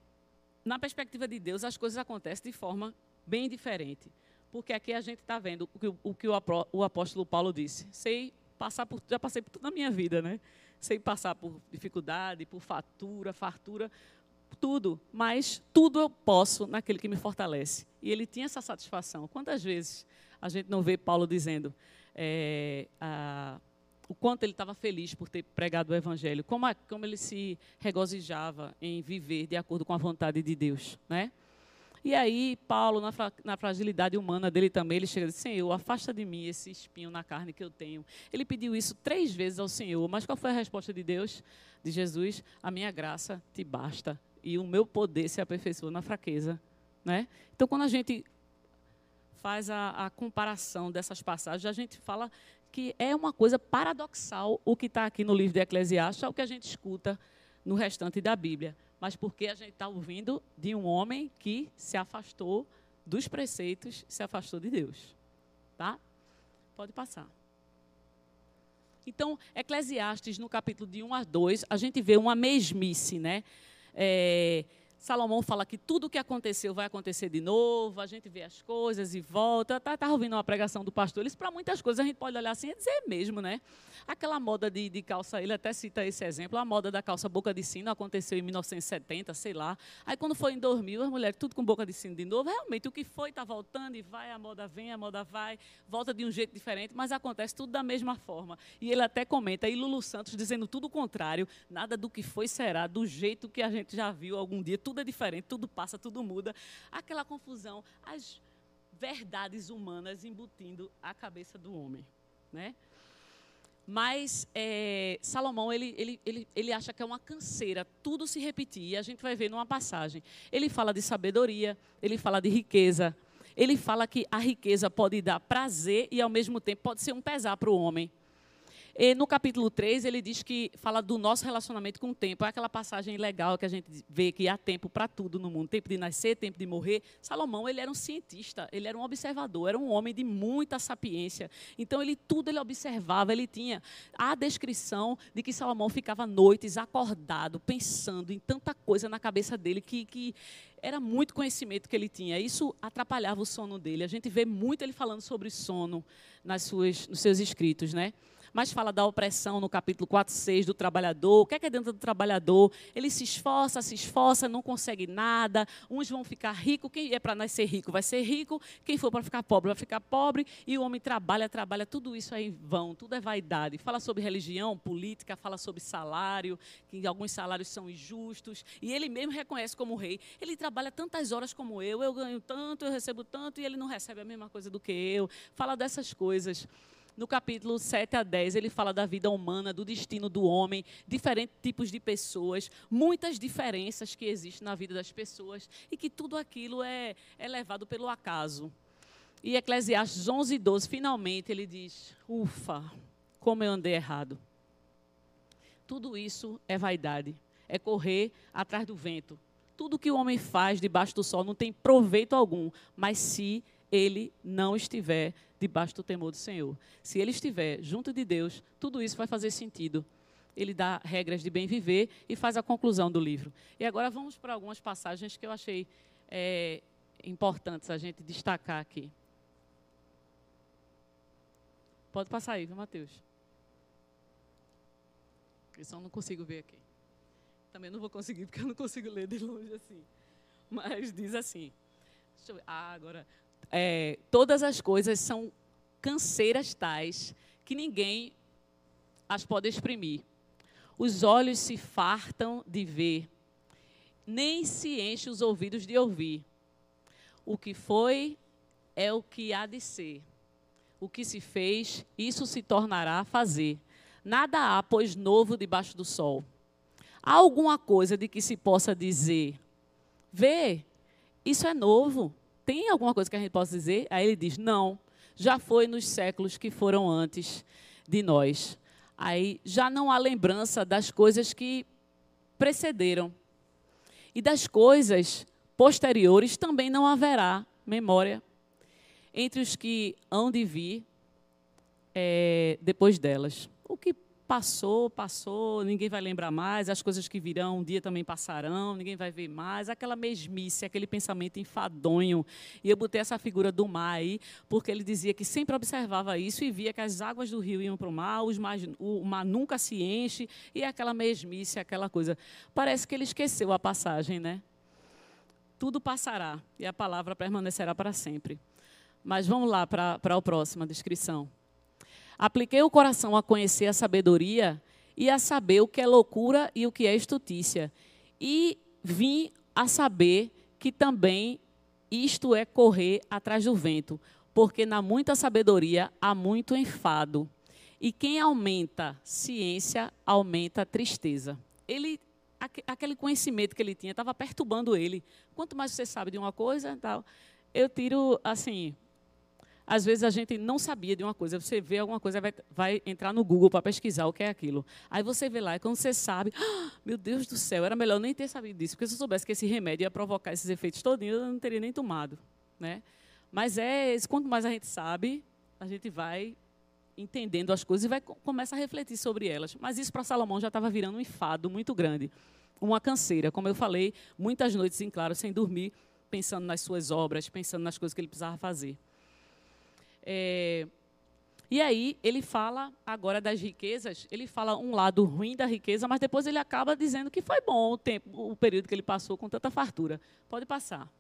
na perspectiva de Deus, as coisas acontecem de forma bem diferente. Porque aqui a gente está vendo o que, o que o apóstolo Paulo disse. Sei passar por, já passei por tudo na minha vida, né? Sei passar por dificuldade, por fatura, fartura, tudo. Mas tudo eu posso naquele que me fortalece. E ele tinha essa satisfação. Quantas vezes a gente não vê Paulo dizendo é, a, o quanto ele estava feliz por ter pregado o Evangelho, como, a, como ele se regozijava em viver de acordo com a vontade de Deus, né? E aí, Paulo, na, na, fragilidade humana dele também, ele chega e diz, Senhor, afasta de mim esse espinho na carne que eu tenho. Ele pediu isso três vezes ao Senhor, mas qual foi a resposta de Deus? De Jesus, a minha graça te basta e o meu poder se aperfeiçoa na fraqueza. Né? Então, quando a gente faz a, a comparação dessas passagens, a gente fala que é uma coisa paradoxal o que está aqui no livro de Eclesiastes, é o que a gente escuta no restante da Bíblia. Mas porque a gente está ouvindo de um homem que se afastou dos preceitos, se afastou de Deus. Tá? Pode passar. Então, Eclesiastes, no capítulo de 1 a 2, a gente vê uma mesmice, né? É, Salomão fala que tudo o que aconteceu vai acontecer de novo, a gente vê as coisas e volta. Estava tá, tá ouvindo uma pregação do pastor, ele para muitas coisas a gente pode olhar assim e dizer mesmo, né? Aquela moda de, de, calça, ele até cita esse exemplo, a moda da calça boca de sino aconteceu em 1970, sei lá. Aí quando foi em 2000, as mulheres tudo com boca de sino de novo. Realmente, o que foi está voltando e vai, a moda vem, a moda vai, volta de um jeito diferente, mas acontece tudo da mesma forma. E ele até comenta, e Lulu Santos dizendo tudo o contrário, nada do que foi será do jeito que a gente já viu algum dia, tudo é diferente, tudo passa, tudo muda. Aquela confusão, as verdades humanas embutindo a cabeça do homem, né? Mas é, Salomão, ele, ele, ele, ele acha que é uma canseira tudo se repetir. E a gente vai ver numa passagem. Ele fala de sabedoria, ele fala de riqueza. Ele fala que a riqueza pode dar prazer e, ao mesmo tempo, pode ser um pesar para o homem. E no capítulo 3, ele diz que fala do nosso relacionamento com o tempo. É aquela passagem legal que a gente vê que há tempo para tudo no mundo. Tempo de nascer, tempo de morrer. Salomão, ele era um cientista, ele era um observador, era um homem de muita sapiência. Então, ele tudo ele observava, ele tinha a descrição de que Salomão ficava noites acordado, pensando em tanta coisa na cabeça dele que, que era muito conhecimento que ele tinha. Isso atrapalhava o sono dele. A gente vê muito ele falando sobre sono nas suas, nos seus escritos, né? Mas fala da opressão no capítulo 4, 6 do trabalhador. O que é, que é dentro do trabalhador? Ele se esforça, se esforça, não consegue nada. Uns vão ficar ricos. Quem é para nascer rico vai ser rico. Quem for para ficar pobre vai ficar pobre. E o homem trabalha, trabalha. Tudo isso é em vão, tudo é vaidade. Fala sobre religião, política, fala sobre salário, que alguns salários são injustos. E ele mesmo reconhece como rei. Ele trabalha tantas horas como eu, eu ganho tanto, eu recebo tanto, e ele não recebe a mesma coisa do que eu. Fala dessas coisas no capítulo 7 a 10, ele fala da vida humana, do destino do homem, diferentes tipos de pessoas, muitas diferenças que existem na vida das pessoas e que tudo aquilo é, é levado pelo acaso. E Eclesiastes 11, 12, finalmente ele diz: Ufa, como eu andei errado. Tudo isso é vaidade, é correr atrás do vento. Tudo que o homem faz debaixo do sol não tem proveito algum, mas se ele não estiver debaixo do temor do Senhor. Se ele estiver junto de Deus, tudo isso vai fazer sentido. Ele dá regras de bem viver e faz a conclusão do livro. E agora vamos para algumas passagens que eu achei é, importantes a gente destacar aqui. Pode passar aí, viu, Mateus? Eu só não consigo ver aqui. Também não vou conseguir, porque eu não consigo ler de longe assim. Mas diz assim. Ah, agora é, todas as coisas são canseiras tais que ninguém as pode exprimir. Os olhos se fartam de ver, nem se enche os ouvidos de ouvir. O que foi é o que há de ser. O que se fez, isso se tornará a fazer. Nada há, pois, novo debaixo do sol. Há alguma coisa de que se possa dizer: vê, isso é novo tem alguma coisa que a gente possa dizer? Aí ele diz: não, já foi nos séculos que foram antes de nós. Aí já não há lembrança das coisas que precederam. E das coisas posteriores também não haverá memória entre os que hão de vir é, depois delas. O que passou, passou, ninguém vai lembrar mais, as coisas que virão um dia também passarão, ninguém vai ver mais, aquela mesmice, aquele pensamento enfadonho. E eu botei essa figura do mar aí, porque ele dizia que sempre observava isso e via que as águas do rio iam para o mar, o mar nunca se enche, e aquela mesmice, aquela coisa. Parece que ele esqueceu a passagem, né? Tudo passará e a palavra permanecerá para sempre. Mas vamos lá para a próxima descrição. Apliquei o coração a conhecer a sabedoria e a saber o que é loucura e o que é estutícia. E vim a saber que também isto é correr atrás do vento, porque na muita sabedoria há muito enfado. E quem aumenta ciência, aumenta tristeza. Ele, aquele conhecimento que ele tinha estava perturbando ele. Quanto mais você sabe de uma coisa, tal, eu tiro assim, às vezes a gente não sabia de uma coisa, você vê alguma coisa, vai, vai entrar no Google para pesquisar o que é aquilo. Aí você vê lá, e quando você sabe, ah, meu Deus do céu, era melhor nem ter sabido disso, porque se eu soubesse que esse remédio ia provocar esses efeitos todinhos, eu não teria nem tomado. Né? Mas é, quanto mais a gente sabe, a gente vai entendendo as coisas e vai começa a refletir sobre elas. Mas isso para Salomão já estava virando um enfado muito grande, uma canseira, como eu falei, muitas noites em claro sem dormir, pensando nas suas obras, pensando nas coisas que ele precisava fazer. É, e aí ele fala agora das riquezas, ele fala um lado ruim da riqueza, mas depois ele acaba dizendo que foi bom o tempo, o período que ele passou com tanta fartura. Pode passar.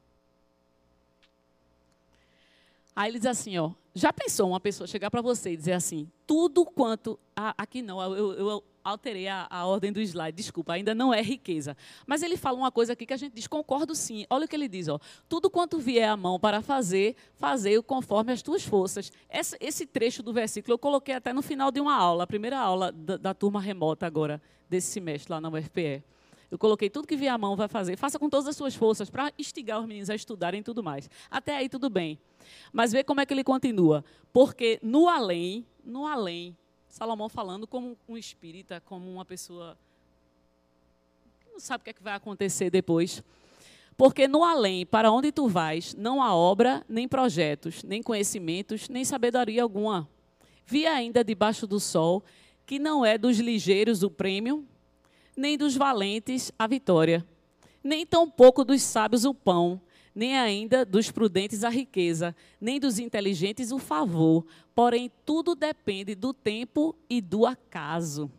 Aí ele diz assim, ó, já pensou uma pessoa chegar para você e dizer assim, tudo quanto, ah, aqui não, eu, eu alterei a, a, ordem do slide, desculpa, ainda não é riqueza. Mas ele fala uma coisa aqui que a gente diz, concordo sim. Olha o que ele diz, ó, tudo quanto vier à mão para fazer, fazei-o conforme as tuas forças. Esse, esse, trecho do versículo eu coloquei até no final de uma aula, a primeira aula da, da turma remota agora, desse semestre lá na UFPE. Eu coloquei tudo que vier à mão vai fazer. Faça com todas as suas forças para instigar os meninos a estudarem e tudo mais. Até aí tudo bem. Mas vê como é que ele continua. Porque no além, no além, Salomão falando como um espírita, como uma pessoa que não sabe o que, é que vai acontecer depois. Porque no além, para onde tu vais, não há obra, nem projetos, nem conhecimentos, nem sabedoria alguma. Vi ainda debaixo do sol que não é dos ligeiros o prêmio, nem dos valentes a vitória, nem tampouco dos sábios o pão, nem ainda dos prudentes a riqueza, nem dos inteligentes o favor. Porém, tudo depende do tempo e do acaso.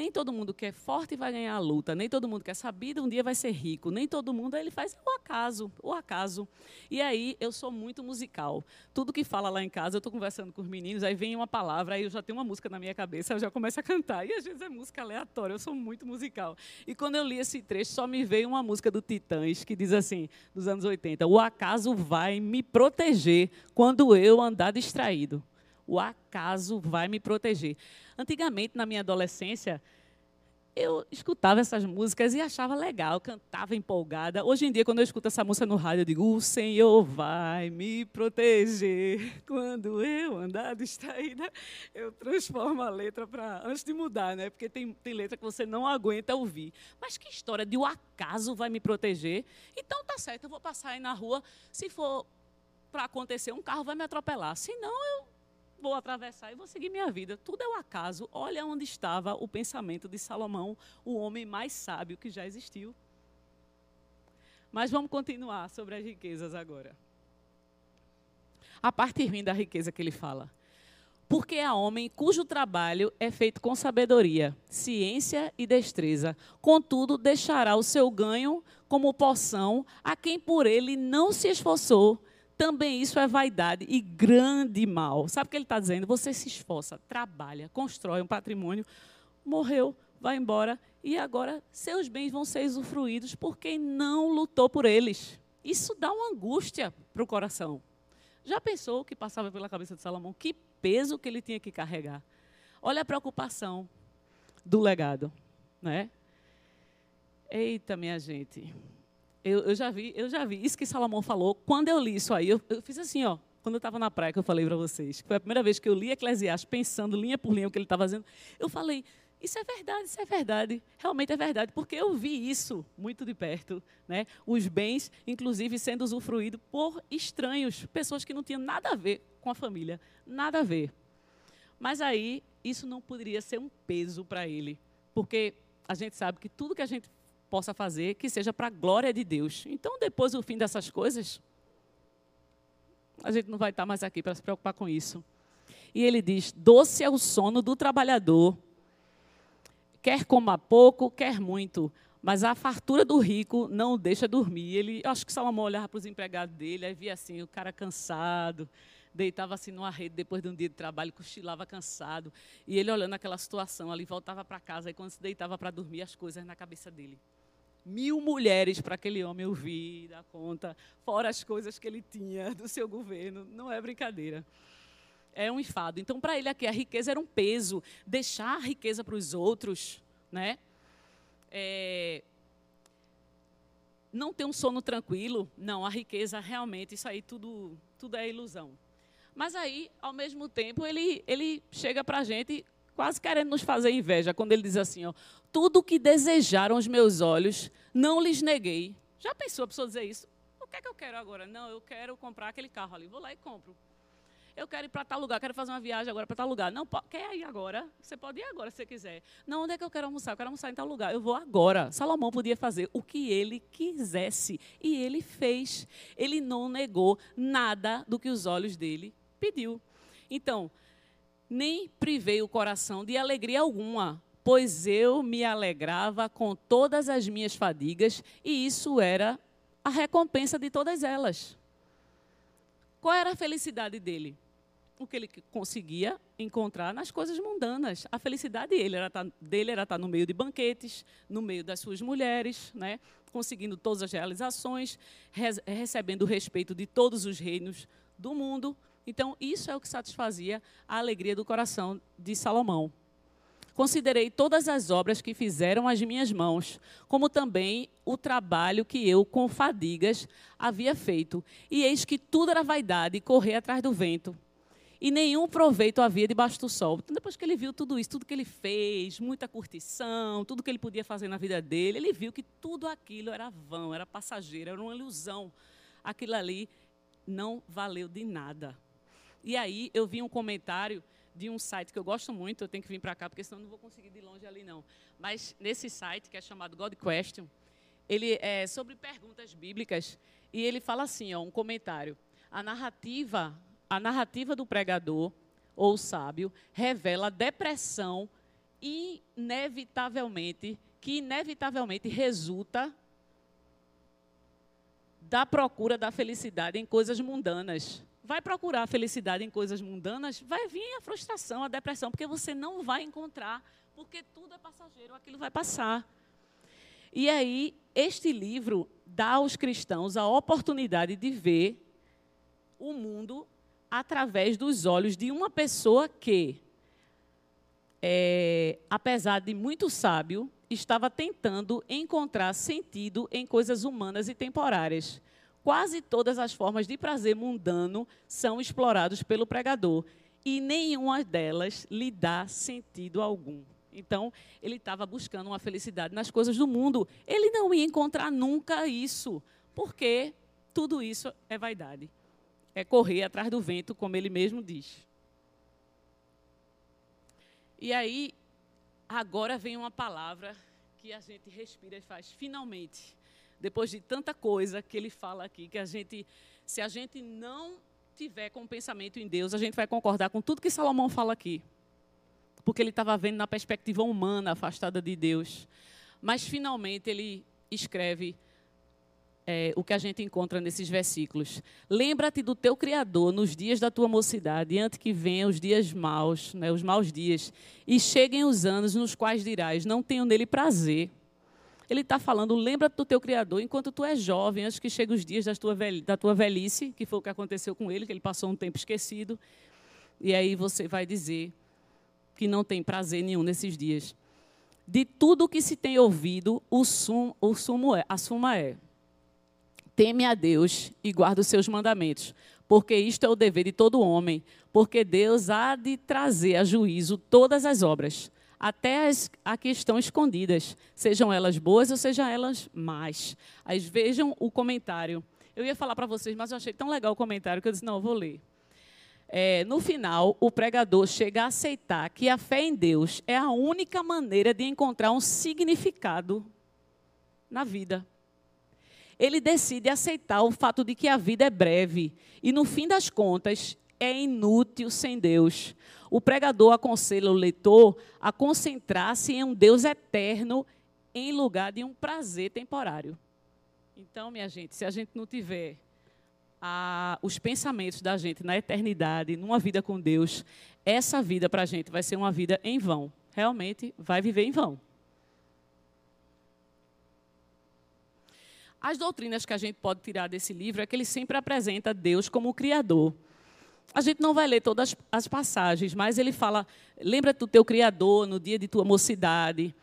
Nem todo mundo que é forte vai ganhar a luta, nem todo mundo que é sabido um dia vai ser rico, nem todo mundo ele faz o acaso, o acaso. E aí eu sou muito musical. Tudo que fala lá em casa, eu estou conversando com os meninos, aí vem uma palavra, aí eu já tenho uma música na minha cabeça, eu já começo a cantar. E às vezes é música aleatória, eu sou muito musical. E quando eu li esse trecho, só me veio uma música do Titãs que diz assim, dos anos 80, o acaso vai me proteger quando eu andar distraído o acaso vai me proteger. Antigamente, na minha adolescência, eu escutava essas músicas e achava legal, cantava empolgada. Hoje em dia, quando eu escuto essa música no rádio, eu digo: O Senhor vai me proteger. Quando eu andar distraída, eu transformo a letra para. Antes de mudar, né? Porque tem, tem letra que você não aguenta ouvir. Mas que história de o acaso vai me proteger? Então tá certo, eu vou passar aí na rua. Se for para acontecer, um carro vai me atropelar. Se não, eu vou atravessar e vou seguir minha vida. Tudo é o um acaso. Olha onde estava o pensamento de Salomão, o homem mais sábio que já existiu. Mas vamos continuar sobre as riquezas agora. A parte ruim da riqueza que ele fala. Porque há homem cujo trabalho é feito com sabedoria, ciência e destreza. Contudo, deixará o seu ganho como poção a quem por ele não se esforçou também isso é vaidade e grande mal. Sabe o que ele está dizendo? Você se esforça, trabalha, constrói um patrimônio, morreu, vai embora e agora seus bens vão ser usufruídos por quem não lutou por eles. Isso dá uma angústia para o coração. Já pensou o que passava pela cabeça de Salomão? Que peso que ele tinha que carregar. Olha a preocupação do legado, né? Eita, minha gente. Eu, eu, já vi, eu já vi. Isso que Salomão falou, quando eu li isso aí, eu, eu fiz assim, ó. Quando eu estava na praia, que eu falei para vocês, que foi a primeira vez que eu li Eclesiastes, pensando linha por linha o que ele estava fazendo, eu falei, isso é verdade, isso é verdade, realmente é verdade, porque eu vi isso muito de perto, né? Os bens, inclusive, sendo usufruídos por estranhos, pessoas que não tinham nada a ver com a família, nada a ver. Mas aí, isso não poderia ser um peso para ele, porque a gente sabe que tudo que a gente possa fazer que seja para a glória de Deus. Então, depois do fim dessas coisas, a gente não vai estar mais aqui para se preocupar com isso. E ele diz: doce é o sono do trabalhador, quer coma pouco, quer muito, mas a fartura do rico não o deixa dormir. Ele, acho que Salomão olhava para os empregados dele, aí via assim, o cara cansado, deitava assim numa rede depois de um dia de trabalho, cochilava cansado. E ele olhando aquela situação ali, voltava para casa, e quando se deitava para dormir, as coisas na cabeça dele mil mulheres para aquele homem ouvir, dar conta, fora as coisas que ele tinha do seu governo. Não é brincadeira. É um enfado. Então, para ele aqui, a riqueza era um peso. Deixar a riqueza para os outros, né? É... Não ter um sono tranquilo. Não, a riqueza realmente, isso aí tudo, tudo é ilusão. Mas aí, ao mesmo tempo, ele, ele chega para a gente quase querendo nos fazer inveja, quando ele diz assim, ó, tudo que desejaram os meus olhos, não lhes neguei. Já pensou a pessoa dizer isso? O que é que eu quero agora? Não, eu quero comprar aquele carro ali. Vou lá e compro. Eu quero ir para tal lugar, quero fazer uma viagem agora para tal lugar. Não, quer ir agora? Você pode ir agora se você quiser. Não, onde é que eu quero almoçar? Eu quero almoçar em tal lugar. Eu vou agora. Salomão podia fazer o que ele quisesse. E ele fez. Ele não negou nada do que os olhos dele pediu. Então, nem privei o coração de alegria alguma, pois eu me alegrava com todas as minhas fadigas, e isso era a recompensa de todas elas. Qual era a felicidade dele? O que ele conseguia encontrar nas coisas mundanas. A felicidade dele era estar, tá, dele era estar tá no meio de banquetes, no meio das suas mulheres, né? conseguindo todas as realizações, recebendo o respeito de todos os reinos do mundo. Então, isso é o que satisfazia a alegria do coração de Salomão. Considerei todas as obras que fizeram as minhas mãos, como também o trabalho que eu, com fadigas, havia feito. E eis que tudo era vaidade e correr atrás do vento. E nenhum proveito havia debaixo do sol. Então, depois que ele viu tudo isso, tudo que ele fez, muita curtição, tudo que ele podia fazer na vida dele, ele viu que tudo aquilo era vão, era passageiro, era uma ilusão. Aquilo ali não valeu de nada. E aí eu vi um comentário de um site que eu gosto muito, eu tenho que vir para cá, porque senão não vou conseguir ir de longe ali, não. Mas nesse site, que é chamado God Question, ele é sobre perguntas bíblicas, e ele fala assim, ó, um comentário. A narrativa, a narrativa do pregador, ou sábio, revela depressão inevitavelmente, que inevitavelmente resulta da procura da felicidade em coisas mundanas vai procurar a felicidade em coisas mundanas, vai vir a frustração, a depressão, porque você não vai encontrar, porque tudo é passageiro, aquilo vai passar. E aí, este livro dá aos cristãos a oportunidade de ver o mundo através dos olhos de uma pessoa que, é, apesar de muito sábio, estava tentando encontrar sentido em coisas humanas e temporárias. Quase todas as formas de prazer mundano são exploradas pelo pregador e nenhuma delas lhe dá sentido algum. Então, ele estava buscando uma felicidade nas coisas do mundo. Ele não ia encontrar nunca isso, porque tudo isso é vaidade. É correr atrás do vento, como ele mesmo diz. E aí, agora vem uma palavra que a gente respira e faz, finalmente depois de tanta coisa que ele fala aqui, que a gente, se a gente não tiver com o pensamento em Deus, a gente vai concordar com tudo que Salomão fala aqui. Porque ele estava vendo na perspectiva humana, afastada de Deus. Mas, finalmente, ele escreve é, o que a gente encontra nesses versículos. Lembra-te do teu Criador nos dias da tua mocidade, antes que venham os dias maus, né, os maus dias, e cheguem os anos nos quais dirás: Não tenho nele prazer ele está falando, lembra do teu Criador enquanto tu és jovem, antes que cheguem os dias tua da tua velhice, que foi o que aconteceu com ele, que ele passou um tempo esquecido. E aí você vai dizer que não tem prazer nenhum nesses dias. De tudo que se tem ouvido, o, sum, o sumo é, a suma é: teme a Deus e guarda os seus mandamentos, porque isto é o dever de todo homem, porque Deus há de trazer a juízo todas as obras até as que estão escondidas, sejam elas boas ou sejam elas más. Aí vejam o comentário. Eu ia falar para vocês, mas eu achei tão legal o comentário que eu disse, não, eu vou ler. É, no final, o pregador chega a aceitar que a fé em Deus é a única maneira de encontrar um significado na vida. Ele decide aceitar o fato de que a vida é breve e, no fim das contas, é inútil sem Deus. O pregador aconselha o leitor a concentrar-se em um Deus eterno em lugar de um prazer temporário. Então, minha gente, se a gente não tiver a, os pensamentos da gente na eternidade, numa vida com Deus, essa vida para a gente vai ser uma vida em vão. Realmente vai viver em vão. As doutrinas que a gente pode tirar desse livro é que ele sempre apresenta Deus como o Criador. A gente não vai ler todas as passagens, mas ele fala: lembra do teu Criador no dia de tua mocidade.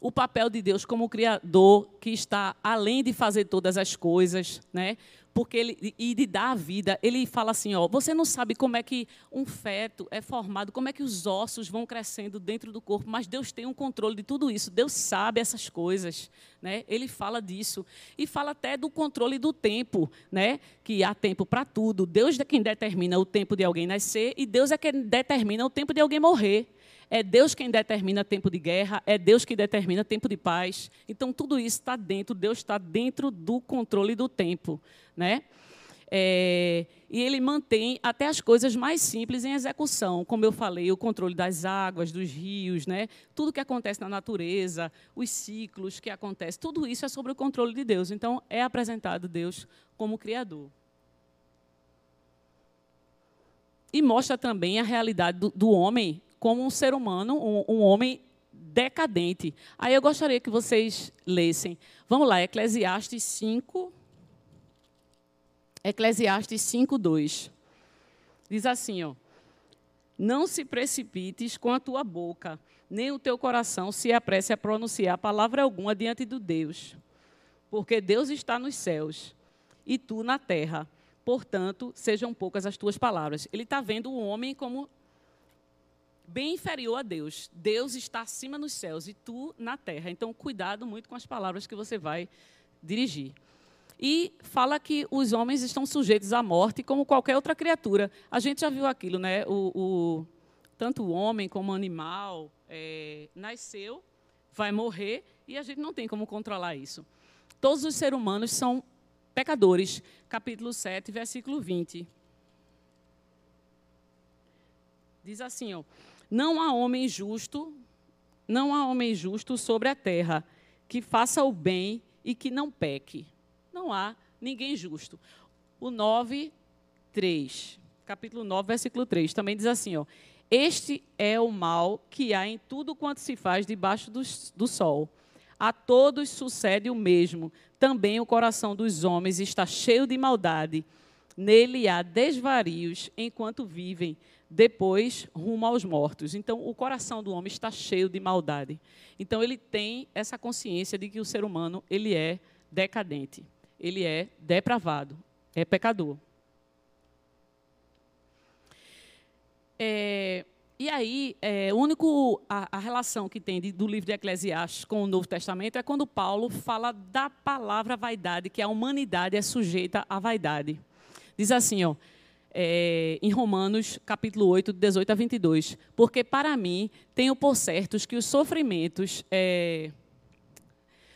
O papel de Deus como Criador, que está além de fazer todas as coisas, né? Porque ele e de dar a vida, ele fala assim, ó, você não sabe como é que um feto é formado, como é que os ossos vão crescendo dentro do corpo, mas Deus tem um controle de tudo isso. Deus sabe essas coisas, né? Ele fala disso e fala até do controle do tempo, né? Que há tempo para tudo. Deus é quem determina o tempo de alguém nascer e Deus é quem determina o tempo de alguém morrer. É Deus quem determina tempo de guerra, é Deus que determina tempo de paz. Então, tudo isso está dentro, Deus está dentro do controle do tempo. Né? É, e ele mantém até as coisas mais simples em execução, como eu falei, o controle das águas, dos rios, né? tudo que acontece na natureza, os ciclos que acontecem, tudo isso é sobre o controle de Deus. Então, é apresentado Deus como Criador. e mostra também a realidade do, do homem como um ser humano, um, um homem decadente. Aí eu gostaria que vocês lessem. Vamos lá, Eclesiastes 5. Eclesiastes 5, 2. Diz assim, ó. Não se precipites com a tua boca, nem o teu coração se apresse a pronunciar palavra alguma diante do Deus. Porque Deus está nos céus e tu na terra. Portanto, sejam poucas as tuas palavras. Ele está vendo o homem como bem inferior a Deus. Deus está acima nos céus e tu na terra. Então, cuidado muito com as palavras que você vai dirigir. E fala que os homens estão sujeitos à morte como qualquer outra criatura. A gente já viu aquilo, né? O, o tanto o homem como o animal é, nasceu, vai morrer e a gente não tem como controlar isso. Todos os seres humanos são pecadores. Capítulo 7, versículo 20. Diz assim, ó: não há homem justo, não há homem justo sobre a terra que faça o bem e que não peque. Não há ninguém justo. O 9, 3. Capítulo 9, versículo 3. Também diz assim, ó. Este é o mal que há em tudo quanto se faz debaixo do, do sol. A todos sucede o mesmo. Também o coração dos homens está cheio de maldade. Nele há desvarios enquanto vivem depois rumo aos mortos. Então, o coração do homem está cheio de maldade. Então, ele tem essa consciência de que o ser humano ele é decadente, ele é depravado, é pecador. É, e aí, é, único a, a, relação que tem de, do livro de Eclesiastes com o Novo Testamento é quando Paulo fala da palavra vaidade, que a humanidade é sujeita à vaidade. Diz assim, ó, é, em Romanos, capítulo 8, 18 a 22. Porque para mim, tenho por certos que os sofrimentos é,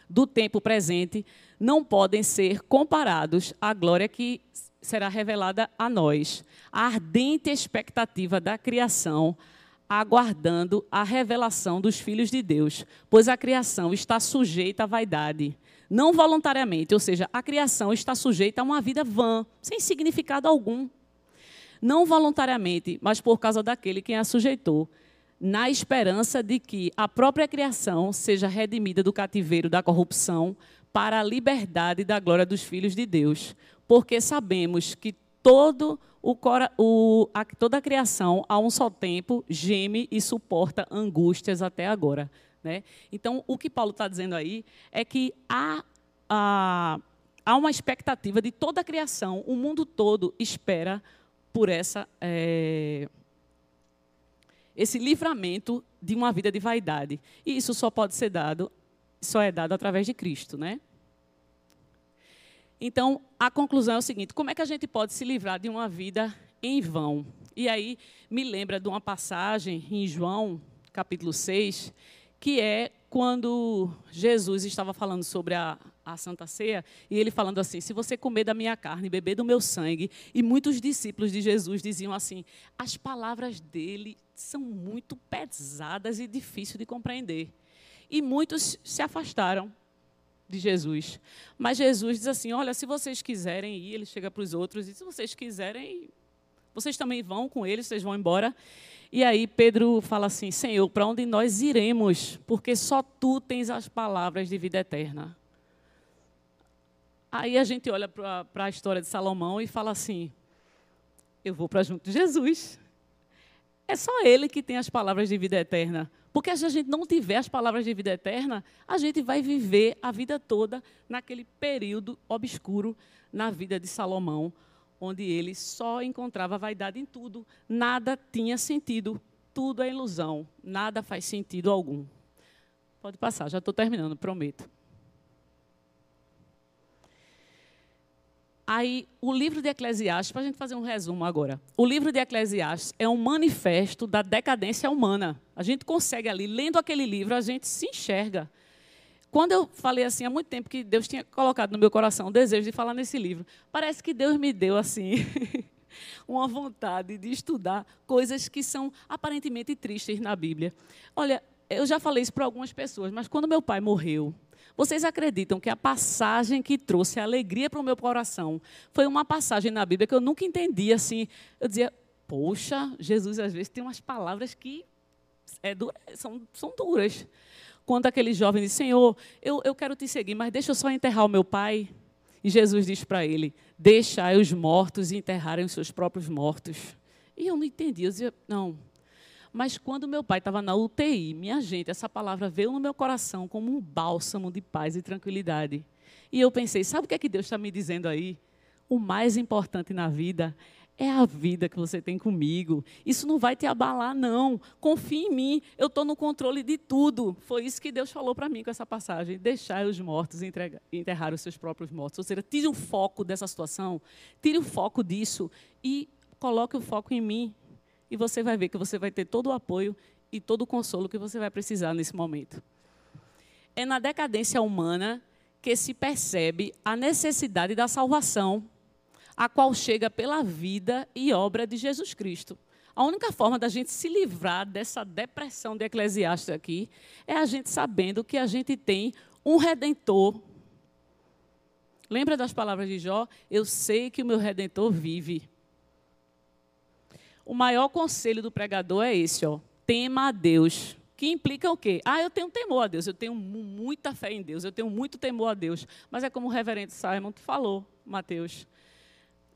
do tempo presente não podem ser comparados à glória que será revelada a nós. A ardente expectativa da criação, aguardando a revelação dos filhos de Deus, pois a criação está sujeita à vaidade. Não voluntariamente, ou seja, a criação está sujeita a uma vida vã, sem significado algum não voluntariamente, mas por causa daquele quem a sujeitou, na esperança de que a própria criação seja redimida do cativeiro da corrupção para a liberdade da glória dos filhos de Deus. Porque sabemos que todo o, o, a, toda a criação, a um só tempo, geme e suporta angústias até agora. Né? Então, o que Paulo está dizendo aí é que há, há, há uma expectativa de toda a criação, o mundo todo espera por essa é, esse livramento de uma vida de vaidade. E isso só pode ser dado, só é dado através de Cristo, né? Então, a conclusão é o seguinte: como é que a gente pode se livrar de uma vida em vão? E aí me lembra de uma passagem em João, capítulo 6, que é quando Jesus estava falando sobre a, a Santa Ceia, e ele falando assim: se você comer da minha carne, beber do meu sangue, e muitos discípulos de Jesus diziam assim: as palavras dele são muito pesadas e difíceis de compreender. E muitos se afastaram de Jesus. Mas Jesus diz assim: olha, se vocês quiserem ir, ele chega para os outros e se vocês quiserem, vocês também vão com ele, vocês vão embora. E aí Pedro fala assim: Senhor, para onde nós iremos? Porque só tu tens as palavras de vida eterna. Aí a gente olha para a história de Salomão e fala assim: eu vou para junto de Jesus. É só ele que tem as palavras de vida eterna. Porque se a gente não tiver as palavras de vida eterna, a gente vai viver a vida toda naquele período obscuro na vida de Salomão, onde ele só encontrava vaidade em tudo, nada tinha sentido, tudo é ilusão, nada faz sentido algum. Pode passar, já estou terminando, prometo. Aí, o livro de Eclesiastes, para a gente fazer um resumo agora. O livro de Eclesiastes é um manifesto da decadência humana. A gente consegue ali, lendo aquele livro, a gente se enxerga quando eu falei assim, há muito tempo que Deus tinha colocado no meu coração o desejo de falar nesse livro, parece que Deus me deu assim uma vontade de estudar coisas que são aparentemente tristes na Bíblia. Olha, eu já falei isso para algumas pessoas, mas quando meu pai morreu, vocês acreditam que a passagem que trouxe alegria para o meu coração foi uma passagem na Bíblia que eu nunca entendi assim? Eu dizia, Poxa, Jesus às vezes tem umas palavras que é dura, são, são duras. Quando aquele jovem diz, Senhor, eu, eu quero te seguir, mas deixa eu só enterrar o meu pai. E Jesus diz para ele, deixai os mortos enterrarem os seus próprios mortos. E eu não entendi, eu dizia, não. Mas quando meu pai estava na UTI, minha gente, essa palavra veio no meu coração como um bálsamo de paz e tranquilidade. E eu pensei, sabe o que é que Deus está me dizendo aí? O mais importante na vida é a vida que você tem comigo. Isso não vai te abalar, não. Confie em mim. Eu estou no controle de tudo. Foi isso que Deus falou para mim com essa passagem. Deixar os mortos enterrar os seus próprios mortos. Ou seja, tire o foco dessa situação, tire o foco disso e coloque o foco em mim. E você vai ver que você vai ter todo o apoio e todo o consolo que você vai precisar nesse momento. É na decadência humana que se percebe a necessidade da salvação a qual chega pela vida e obra de Jesus Cristo. A única forma da gente se livrar dessa depressão de Eclesiastes aqui é a gente sabendo que a gente tem um redentor. Lembra das palavras de Jó? Eu sei que o meu redentor vive. O maior conselho do pregador é esse, ó. Tema a Deus. Que implica o quê? Ah, eu tenho temor a Deus, eu tenho muita fé em Deus, eu tenho muito temor a Deus. Mas é como o reverendo Simon falou, Mateus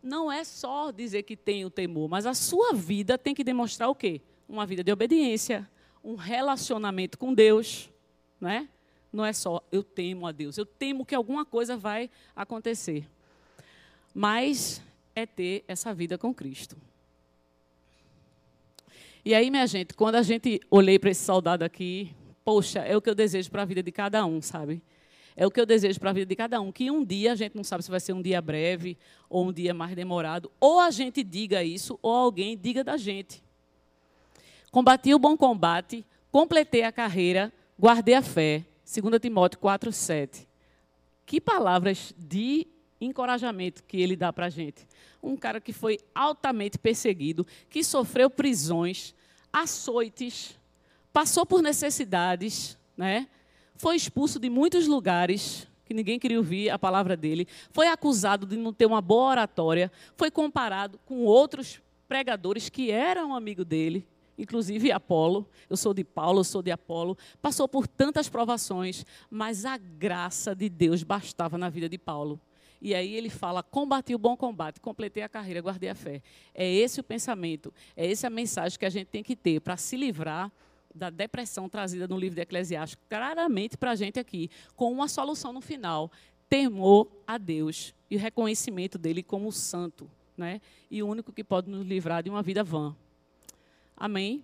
não é só dizer que tem o temor, mas a sua vida tem que demonstrar o quê? Uma vida de obediência, um relacionamento com Deus, né? Não é só eu temo a Deus, eu temo que alguma coisa vai acontecer. Mas é ter essa vida com Cristo. E aí, minha gente, quando a gente olhei para esse soldado aqui, poxa, é o que eu desejo para a vida de cada um, sabe? É o que eu desejo para a vida de cada um. Que um dia, a gente não sabe se vai ser um dia breve ou um dia mais demorado, ou a gente diga isso, ou alguém diga da gente. Combati o bom combate, completei a carreira, guardei a fé. 2 Timóteo 4, 7. Que palavras de encorajamento que ele dá para a gente. Um cara que foi altamente perseguido, que sofreu prisões, açoites, passou por necessidades, né? foi expulso de muitos lugares que ninguém queria ouvir a palavra dele, foi acusado de não ter uma boa oratória, foi comparado com outros pregadores que eram amigo dele, inclusive Apolo. Eu sou de Paulo, eu sou de Apolo. Passou por tantas provações, mas a graça de Deus bastava na vida de Paulo. E aí ele fala: combati o bom combate, completei a carreira, guardei a fé. É esse o pensamento, é essa a mensagem que a gente tem que ter para se livrar da depressão trazida no livro de Eclesiastes, claramente para a gente aqui, com uma solução no final: temor a Deus e o reconhecimento dele como santo, né? E o único que pode nos livrar de uma vida vã. Amém?